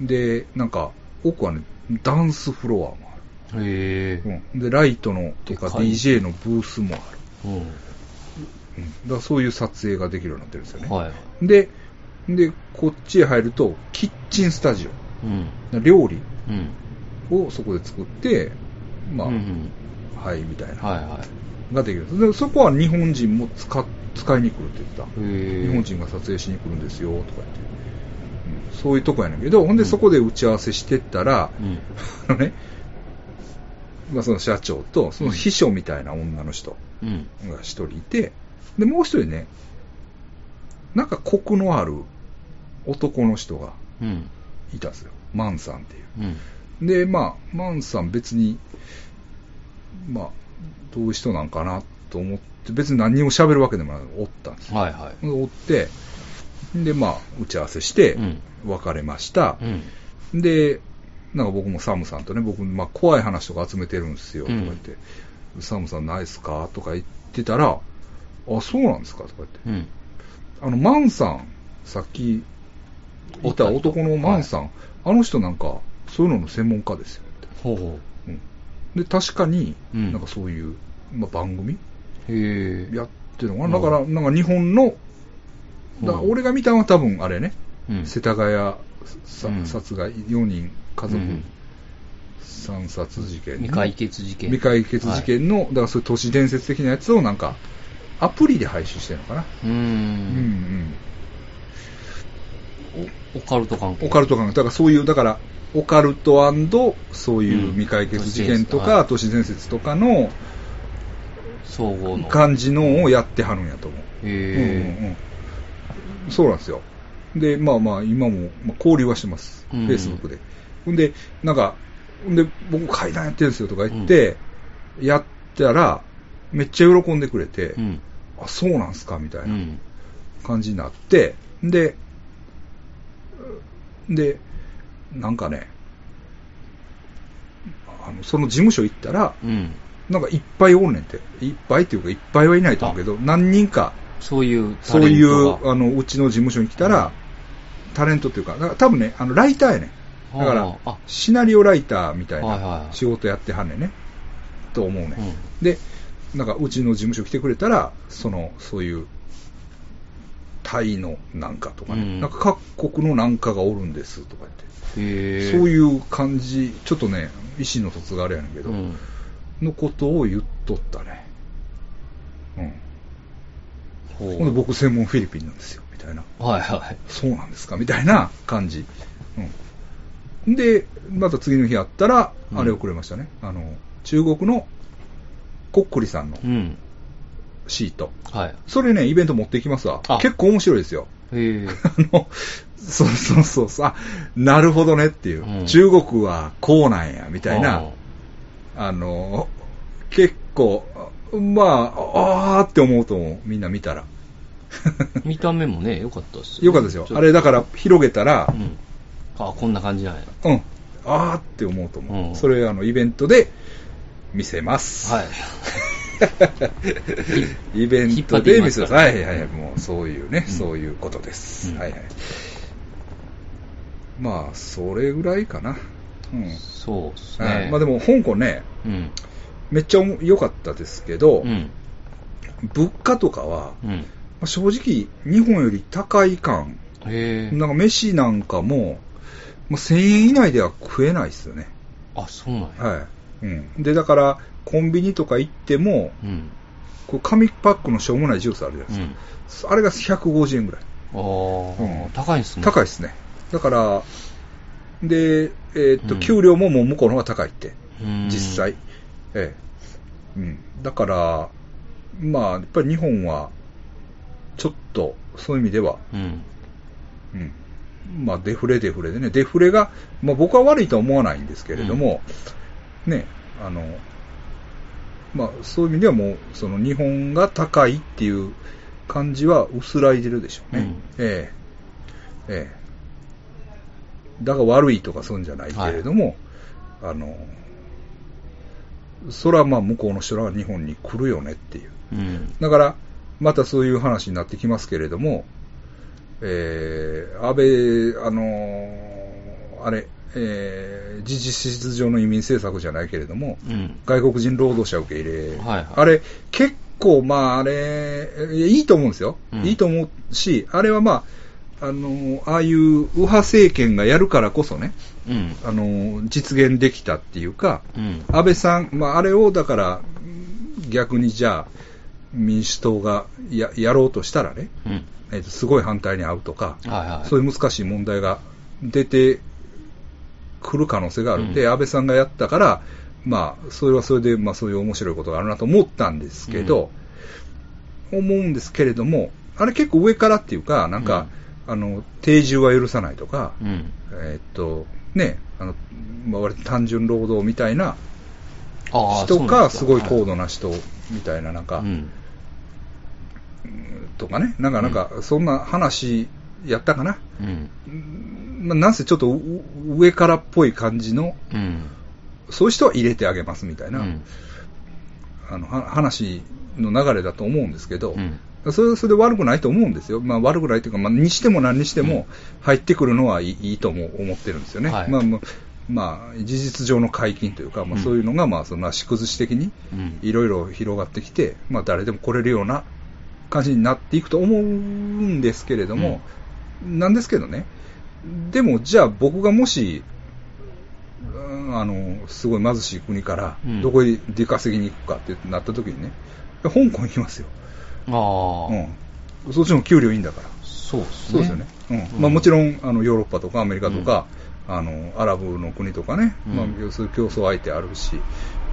で、なんか、奥はね、ダンスフロアもある。へえ。うん、で、ライトのとか DJ のブースもある。うん。うん、だそういう撮影ができるようになってるんですよね。はい。で、で、こっちへ入ると、キッチンスタジうん。オ。料理うん。をそこで作って、まあ、うんうんはい、みたいな、はいはい。ができる。で、そこは日本人も使使いに来るって言ってた。日本人が撮影しに来るんですよ、とか言って。うん、そういうとこやねんけど、ほんでそこで打ち合わせしてったら、うん。あのね、まあその社長と、その秘書みたいな女の人うん。が一人いて、で、もう一人ね、なんかコクのある男の人がうん。いたんですよ。マンさんっていう。うん。で、まあ、マンさん別に、まあ、どういう人なんかなと思って、別に何にも喋るわけでもないおったんですよ。はいはい。おって、で、まあ、打ち合わせしてうん、別れました。うん。で、なんか僕もサムさんとね、僕、まあ、怖い話とか集めてるんですよ、とか言って、サムさんないっすかとか言ってたら、あ、そうなんですかとか言って。うん。あの、マンさん、さっきいた男のマンさん、あの人なんか、そういうのの専門家ですよ。ほうほう。ん、で、確かに、うん。なんかそういう、まあ、番組。やってるのかな、うん。だから、なんか日本の、だ俺が見たのは多分あれね、うん。世田谷さうん。殺害、4人家族うん。惨殺事件。の、未解決事件。未解決事件の、だからそういう都市伝説的なやつをなんか、アプリで配信してるのかな。うーうんオカルト関係。オカルト感が、だからそういう、だから、オカルトそういう未解決事件とか、うん都市伝説とかの総合の。感じのをやってはるんやと思う。うんうんへうん、そうなんですよ。で、まあまあ、今も、まあ、交流はしてます。うん Facebook で。ほんで、なんか、ほんで、僕階段やってるんですよとか言って、やったら、めっちゃ喜んでくれて、え。うん。あ、そうなんすかみたいうなん感じになって、で、で、なんかね、あのその事務所行ったら、うん。なんかいっぱいおんねんて。いっぱいっていうか、いっぱいはいないと思うけど、何人か、そういうタそういう、が。あの、うちの事務所に来たら、タレントっていうか、だから多分ね、あの、ライターやねん。だからシナリオライターみたいない仕事やってはんねんね。と思うね、うんで、なんか、うちの事務所来てくれたら、その、そういう、タイのなんかとかね、うんなんか各国のなんかがおるんですとか言って。そういう感じ、ちょっとね、意思の疎通があれやねんけど、うん。のことを言っとったね。うん。ほんで僕専門フィリピンなんですよ、みたいな。はいはい。そうなんですかみたいな感じ。うん。で、また次の日あったら、うんあれをくれましたね。あの、中国のコックリさんのうん。シート。はい。それね、イベント持っていきますわあ。結構面白いですよ。へえ。あの、そうそうそうそう、あ、なるほどねっていう。うん中国はこうなんや、みたいな。あの、結構、まあ、あーって思うと思う。みんな見たら。見た目もね、良かったっすねよかったですよあれだから広げたらう、ん。あ、こんな感じなんや。うん。あーって思うと思う。うんそれ、あの、イベントで見せます。はい。イベントで見せます。ますからはいはいはい。もうそういうね、うんそういうことです。うんはいはい。まあ、それぐらいかな。うん。そうっすね。はいまあでも、香港ね、うん。めっちゃ良かったですけど、うん。物価とかは、うん。まあ正直、日本より高い感。なんか飯なんかも、もう1000円以内では食えないですよね。あ、そうなんや。はい。うん。で、だから、コンビニとか行っても、うん。こう紙パックのしょうもないジュースあるじゃないですか。あれが150円ぐらい。うん高いんすね。高いですね。だから、で、えーっと、うん給料ももう向こうの方が高いって。うん実際。ええ。うん。だから、まあ、やっぱり日本は、ちょっと、そういう意味では、うん。うん。まあ、デフレデフレでね、デフレが、まあ僕は悪いとは思わないんですけれども、ね、あの、まあそういう意味ではもう、その日本が高いっていう感じは薄らいでるでしょうね。うんええ。ええ。だから悪いとかそんじゃないけれども、あの、それはまあ向こうの人らは日本に来るよねっていう。うん。だから、またそういう話になってきますけれども、えー、安倍、あのーあれ、えー、事実質上の移民政策じゃないけれども、うん。外国人労働者受け入れ、はいはいあれ、結構、まあ、あれ、いやいいと思うんですよ、うんいいと思うし、あれはまあ、あの、ああいう右派政権がやるからこそね、うん。あの、実現できたっていうか、うん。安倍さん、まあ、あれをだから、逆にじゃあ、民主党がややろうとしたらね、うん。えっとすごい反対に遭うとか、はいはい。そういう難しい問題が出てくる可能性があるんで、うん安倍さんがやったから、まあ、それはそれで、まあ、そういう面白いことがあるなと思ったんですけど、思うんですけれども、あれ結構上からっていうか、なんか、あの、定住は許さないとか、うん。えっと、ね、あの、まあ、割と単純労働みたいな人か、すごい高度度な人みたいな、なんか、うん。とかね、なんか、なんか、そんな話やったかな。うん。まあ、なんせちょっとう上からっぽい感じの、うん。そういう人は入れてあげますみたいな、うん。あのは話の流れだと思うんですけど、うん。それはそれで悪くないと思うんですよ、まあ、悪くないというか、まあ、にしても何にしても入ってくるのはいいいいとも思ってるんですよね、はい。まあまあまあ、事実上の解禁というか、まあ、うん。そういうのがまあその足崩し的にうん。いろいろ広がってきて、まあ、誰でも来れるような感じになっていくと思うんですけれども、なんですけどね、でもじゃあ僕がもし、うんあのすごい貧しい国からうん。どこへ出稼ぎに行くかってなった時にね、香港行きますよ、ああ、うん、そっちの給料いいんだから、そうですね。そうですよね、うん。うん。まあ、もちろんあのヨーロッパとかアメリカとか、あのアラブの国とかね、うん。まあ、そういう競争相手あるし、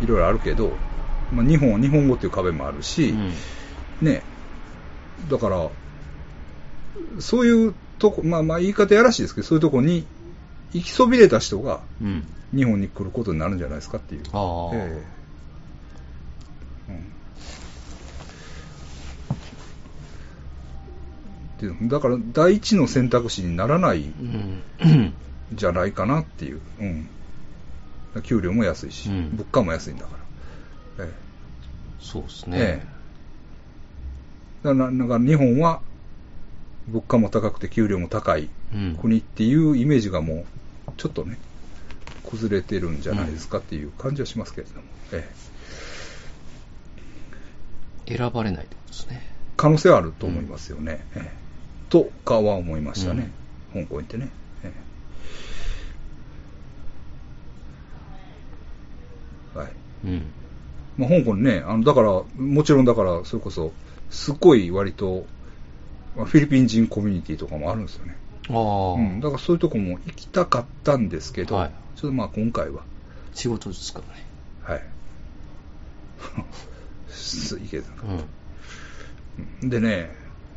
いろいろあるけど、まあ、日本は日本語っていう壁もあるし、うん。ね、だから、そういうとこ、まあまあ言い方やらしいですけど、そういうとこに行きそびれた人がうん。日本に来ることになるんじゃないですかっていう。ああ。ええうんでだから第一の選択肢にならないうん。んじゃないかなっていう、うん、給料も安いし、うん物価も安いんだから、えそうですえね。ええだからなんか日本は物価も高くて給料も高いうん。国っていうイメージがもうちょっとね崩れてるんじゃないですかっていう感じはしますけれども、ええ。選ばれないってことですね。可能性はあると思いますよね、ええ。とかは思いましたね、香港行ってね、ええ。はい。うん。まあ、香港ねあのだからもちろんだからそれこそすごい割とまあフィリピン人コミュニティとかもあるんですよねああ、うん、だからそういうとこも行きたかったんですけど、はいちょっとまあ今回は、仕事ですからね。はい。すいけどうん。でね、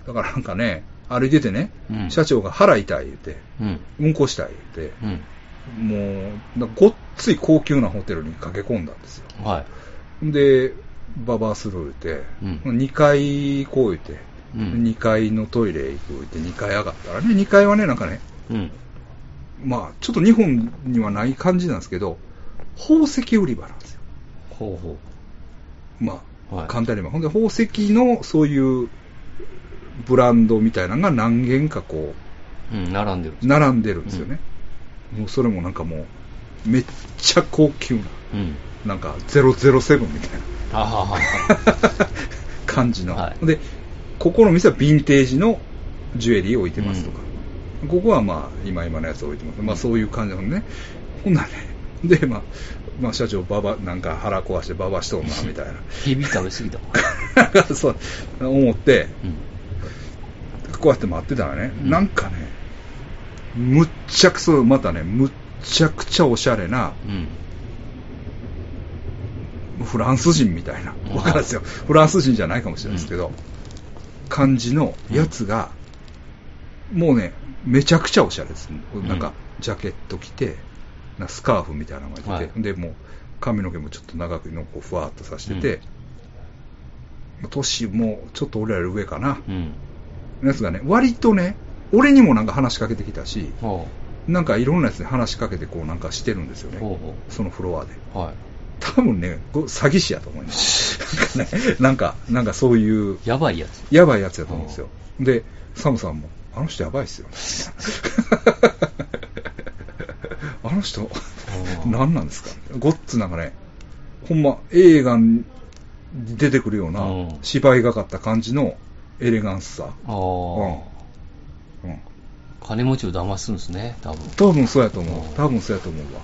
だからなんかね、歩いててね、うん社長が腹痛い言うて、うん。うんこしたい言うて、うん。もう、ごっつい高級なホテルに駆け込んだんですよ。はい。で、ババアスルー言うて、うん2階行こう言うて、うん2階のトイレ行く言うて、2階上がったらね、2階はね、なんかね、うん。まあ、ちょっと日本にはない感じなんですけど、宝石売り場なんですよ。ほうほまあ、はい簡単に言えば。ほんで、宝石のそういうブランドみたいなのが何軒かこう。うん、並んでる。う、並んでるんですよね。もうそれもなんかもう、めっちゃ高級な、うん。なんか007みたいなあははは。感じの。はいで、ここの店はヴィンテージのジュエリーを置いてますとか。ここはまあ、今今のやつを置いてます。まあそういう感じなのね。ほんならね、で、まあ、まあ社長、ババ、なんか腹壊してババしとんな、みたいな。ヘビ食べ過ぎたもん。そう、思って、うん。こうやって待ってたらね、うんなんかね、むっちゃくそ、またね、むっちゃくちゃおしゃれな、うん。フランス人みたいな、うんわかるんですよ。フランス人じゃないかもしれないですけど、感じのやつが、もうね、めちゃくちゃおしゃれです。んなんか、ジャケット着て、なスカーフみたいなのが着て、はいで、もう、髪の毛もちょっと長くのこうふわっとさしてて、年もちょっと俺らより上かな。うん。のやつがね、割とね、俺にもなんか話しかけてきたし、ほなんかいろんなやつに話しかけてこうなんかしてるんですよう。ほね。うほそのフロアで。う。はい。多分ね、ご詐欺師やと思います。なんかね、なんか、なんかそういう、やばいやつ。やばいやつやと思うんですよ。で、サムさんも、あの人やばいっすよ。あの人、何なんですか？ごっつなんかね、ほんま映画に出てくるようなうん芝居がかった感じのエレガンスさ。ああ、うん。金持ちを騙すんですね、多分。多分そうやと思うんう。多分そうやと思うわ。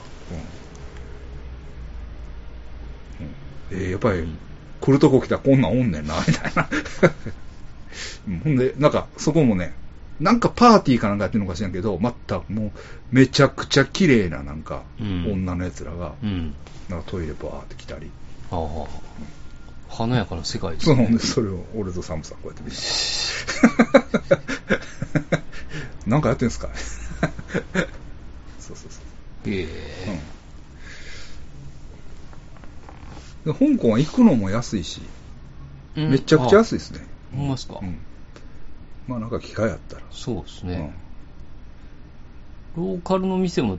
うん。うん、えーやっぱり、うん来るとこ来たらこんなんおんねんな、みたいな。う んほんで、なんか、そこもね、なんかパーティーかなんかやってるのか知らんけど、またもう、めちゃくちゃ綺麗な、なんか、うん女の奴らが、うん。なんかトイレバーって来たり。ああ、華やかな世界ですそうね。ほんで、それを俺とサムさんこうやって見た。なんかやってんすかそうそうそう。へえ。で香港は行くのも安いし、うんめちゃくちゃ安いですね。あほんまっすか？うん。まあなんか機会あったら。そうですね。ローカルの店も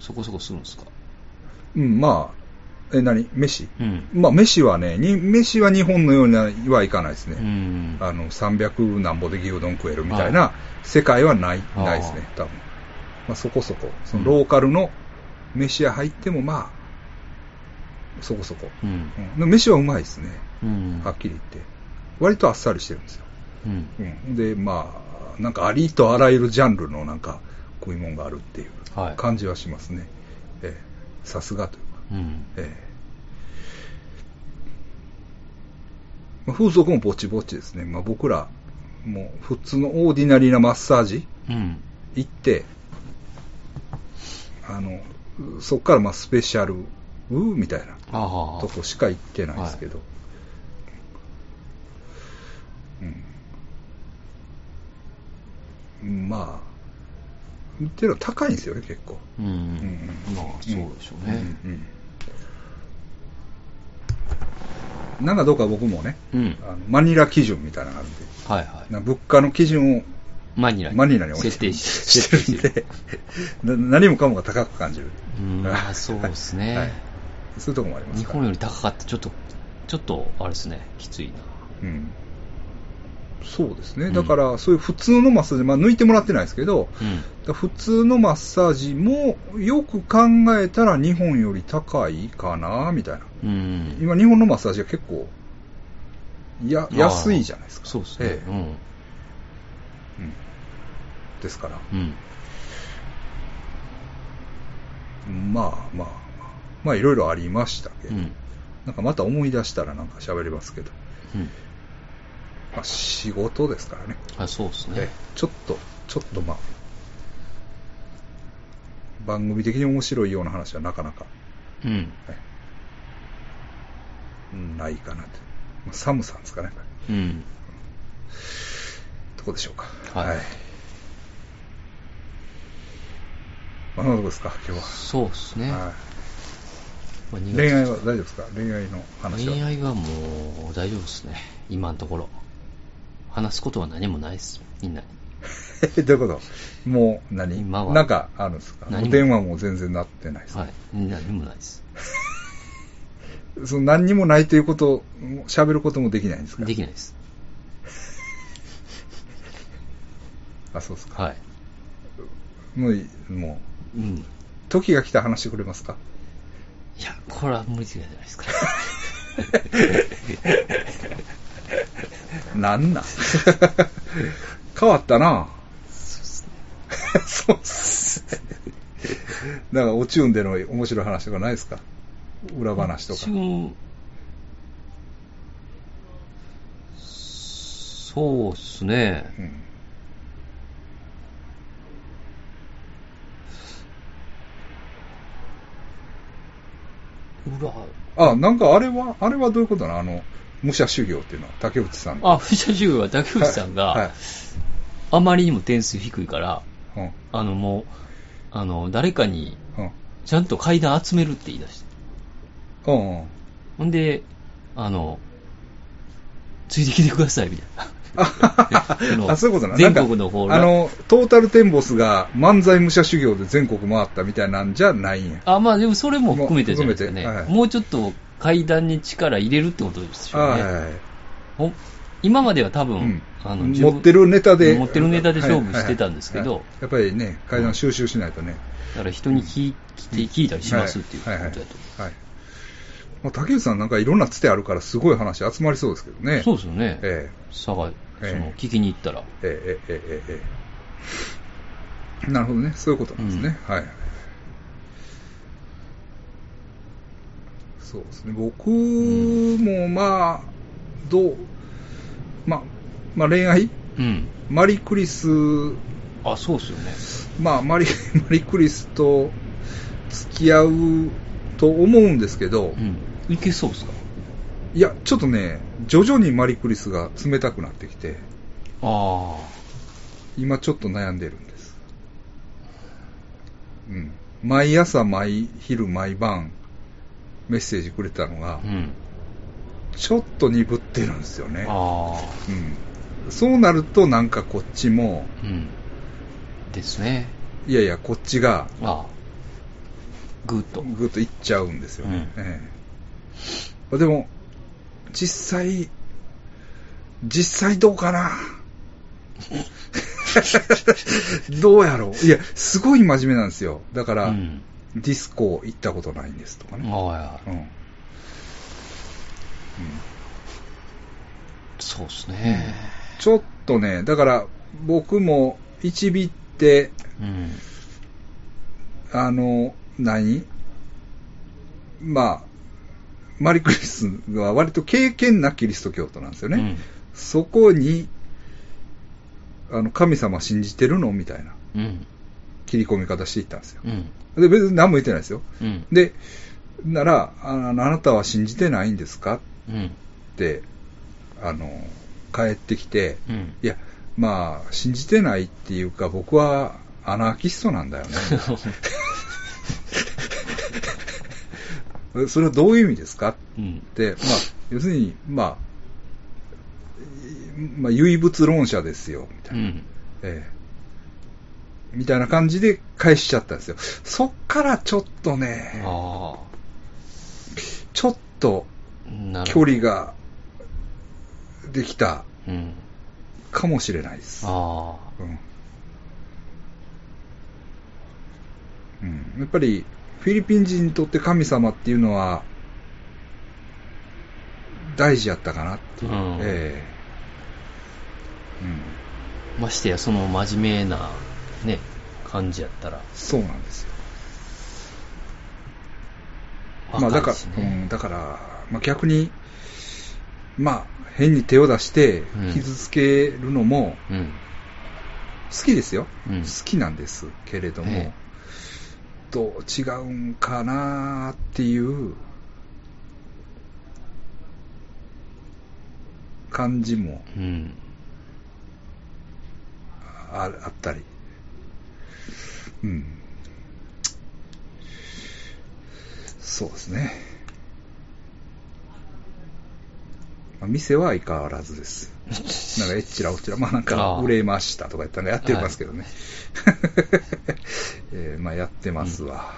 そこそこするんですか？うん。うん、まあ、え、何？飯？うん。まあ飯はね、に飯は日本のようにはいかないですね。うん。あの、300何ぼで牛丼食えるみたいな世界はない、ないですね、多分。まあそこそこ、そのローカルの飯屋入ってもまあ、そこそこ。うん。うん、で飯はうまいですね。うん。はっきり言って。割とあっさりしてるんですよ。うん。うん、で、まあ、なんかありとあらゆるジャンルのなんか食い物があるっていうはい感じはしますね。ええさすがというか。うん。ええまあ風俗もぼちぼちですね。まあ、僕ら、もう普通のオーディナリーなマッサージうん。行って、あの、そっからまあスペシャル、うーみたいな。とこしか行ってないですけど。うん。まあ、っていうのは高いんですよね、結構。うん。うんうんまあ、そうでしょうね。うんうんなんかどうか僕もね、うん。あのマニラ基準みたいなのがあるんで、はいはい。な物価の基準をマニラに。マニラに置いて設定してる。んで、な 何もかもが高く感じる。うん、まあそうですね。はいそういうとこもあります日本より高かったちょっと、ちょっと、あれですね、きついな。うん。そうですね。うんだから、そういう普通のマッサージ、まあ抜いてもらってないですけど、うん。普通のマッサージもよく考えたら日本より高いかな、みたいな。うん。今日本のマッサージは結構、や、安いじゃないですか。そうですね。ええうんですから、うん。まあまあまあ、まあいろいろありましたけど、うん。なんかまた思い出したらなんか喋りますけど、うん。まあ仕事ですからね。あ、そうですねええ。ちょっと、ちょっとまあ、番組的に面白いような話はなかなか、うん。はいないかなと。まあ、寒さんですかね、うん。どこでしょうか。はいまあ、そんなとこですか、今日は。そうですね。はいまあ2月恋愛は大丈夫ですか？恋愛の話は。恋愛はもう大丈夫ですね。今のところ。話すことは何もないです。みんなに。え どういうこと？もう何？今はなんかあるんですか？お電話も全然なってないですか、はい。何もないです。その何にもないということを、喋ることもできないんですか？できないです。あ、そうですか。はい。もうい、もう、うん。時が来たら話してくれますか？いや、これは無理じゃないですか。なんなん？変わったなそうっすね。そうっすね。だから、おチューンでの面白い話とかないですか？裏話とか。そうっすね。うん裏、あ、なんかあれは、あれはどういうことなの？あの、武者修行っていうのは、竹内さん。あ、藤田修は竹内さんが、はいはいあまりにも点数低いから、うん。あのもう、あの、誰かにうん。ちゃんと階段集めるって言い出して。うんうん。ほんで、あの、ついてきてください、みたいな。あ、そういうことな全国の方あの、トータルテンボスが漫才武者修行で全国回ったみたいなんじゃないんや。あ、まあでもそれも含めてじゃないですかね。もはい、もうちょっと階段に力入れるってことですよね。はい、今までは多分、うん、あの持ってるネタで。持ってるネタで勝負してたんですけど。やっぱりね、階段収集しないとね。だから人に聞い聞いたりしますっていうことだと。はいはいまあ、竹内さんなんかいろんなつてあるからすごい話集まりそうですけどね。そうですよね。ええ。佐賀、その、聞きに行ったら。ええ、ええ、ええ、なるほどね。そういうことなんですね。うん、はい。そうですね。僕も、まあ、どう、まあ、まあ恋愛？うん。マリクリス、あ、そうですよね。まあ、マリ、マリクリスと付き合うと思うんですけど、うん。いけそうですか？いや、ちょっとね、徐々にマリクリスが冷たくなってきて、ああ。今ちょっと悩んでるんです。うん。毎朝、毎昼、毎晩、メッセージくれたのがう、ん。ちょっと鈍ってるんですよね。ああ。うん。そうなると、なんかこっちも、うん。ですね。いやいや、こっちが、ああ。ぐーっと。ぐっといっちゃうんですよね。うんええでも、実際、実際どうかな？どうやろう？いや、すごい真面目なんですよ。だから、うん。ディスコ行ったことないんですとかね。ああ、うん。うんそうですね。ちょっとね、だから僕も一ビって、うん。あの、何？まあ、マリクリスは割と経験なキリスト教徒なんですよね。うん。そこに、あの、神様信じてるのみたいなうん。切り込み方していったんですよ。うん。で、別に何も言ってないですよ。うん。で、なら、ああなたは信じてないんですか？うん。って、あの、帰ってきて、うん。いや、まあ、信じてないっていうか、僕はアナーキストなんだよね。それはどういう意味ですか？うん。って、まあ、要するに、まあ、まあ、唯物論者ですよ、みたいな。うん。ええみたいな感じで返しちゃったんですよ。そっからちょっとね、あちょっと距。離ができたうん。かもしれないです。あうんうん、やっぱりフィリピン人にとって神様っていうのは大事やったかなっていう。うんええうんあ。ましてや、その真面目な、ね、感じやったら。そうなんですよ。まあだから、うん、ね。だから、まあ逆に、まあ変に手を出してうん傷つけるのもうん。好きですよ。うん好きなんですけれども、えどう違うんかなっていう感じも。ああったり。うん。そうですね。まあ店は相変わらずです。なんか、えっちらおっちら、まあなんか、売れましたとか言ったらやってますけどね。えーまあやってますわ。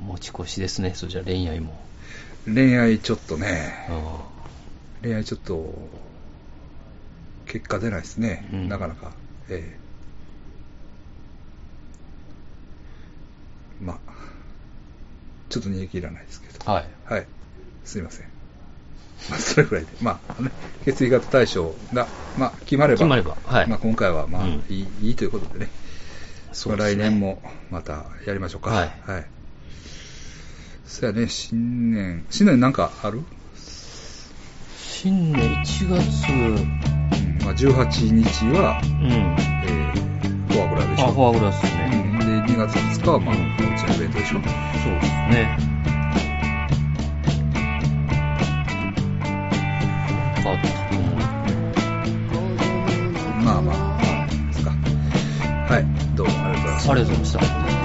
持ち越しですね、それじゃ恋愛も。うん、恋愛ちょっとね、あ恋愛ちょっと、結果出ないですね。うんなかなか。ええまあ、ちょっと逃げ切らないですけど。あはい。はい。すいません。まあ、それぐらいで。まあ、ね、血液型対象が、まあ、決まれば、決まればはいまあ、今回は、まあ、うんいい、いいということでね。そうですね来年も、また、やりましょうか。はいはい。そやね、新年、新年なんかある？新年1月、うん、まあ、18日は、うん。えー、フォアグラでしあ、ょ。フォアグラスうね。ん、で、2月2日は、まあ、うちのイベントでしょ。そうですね。あったと思う。まあまあ、まあ、ですか。はい、どうもありがとうございました。ありがとうございました。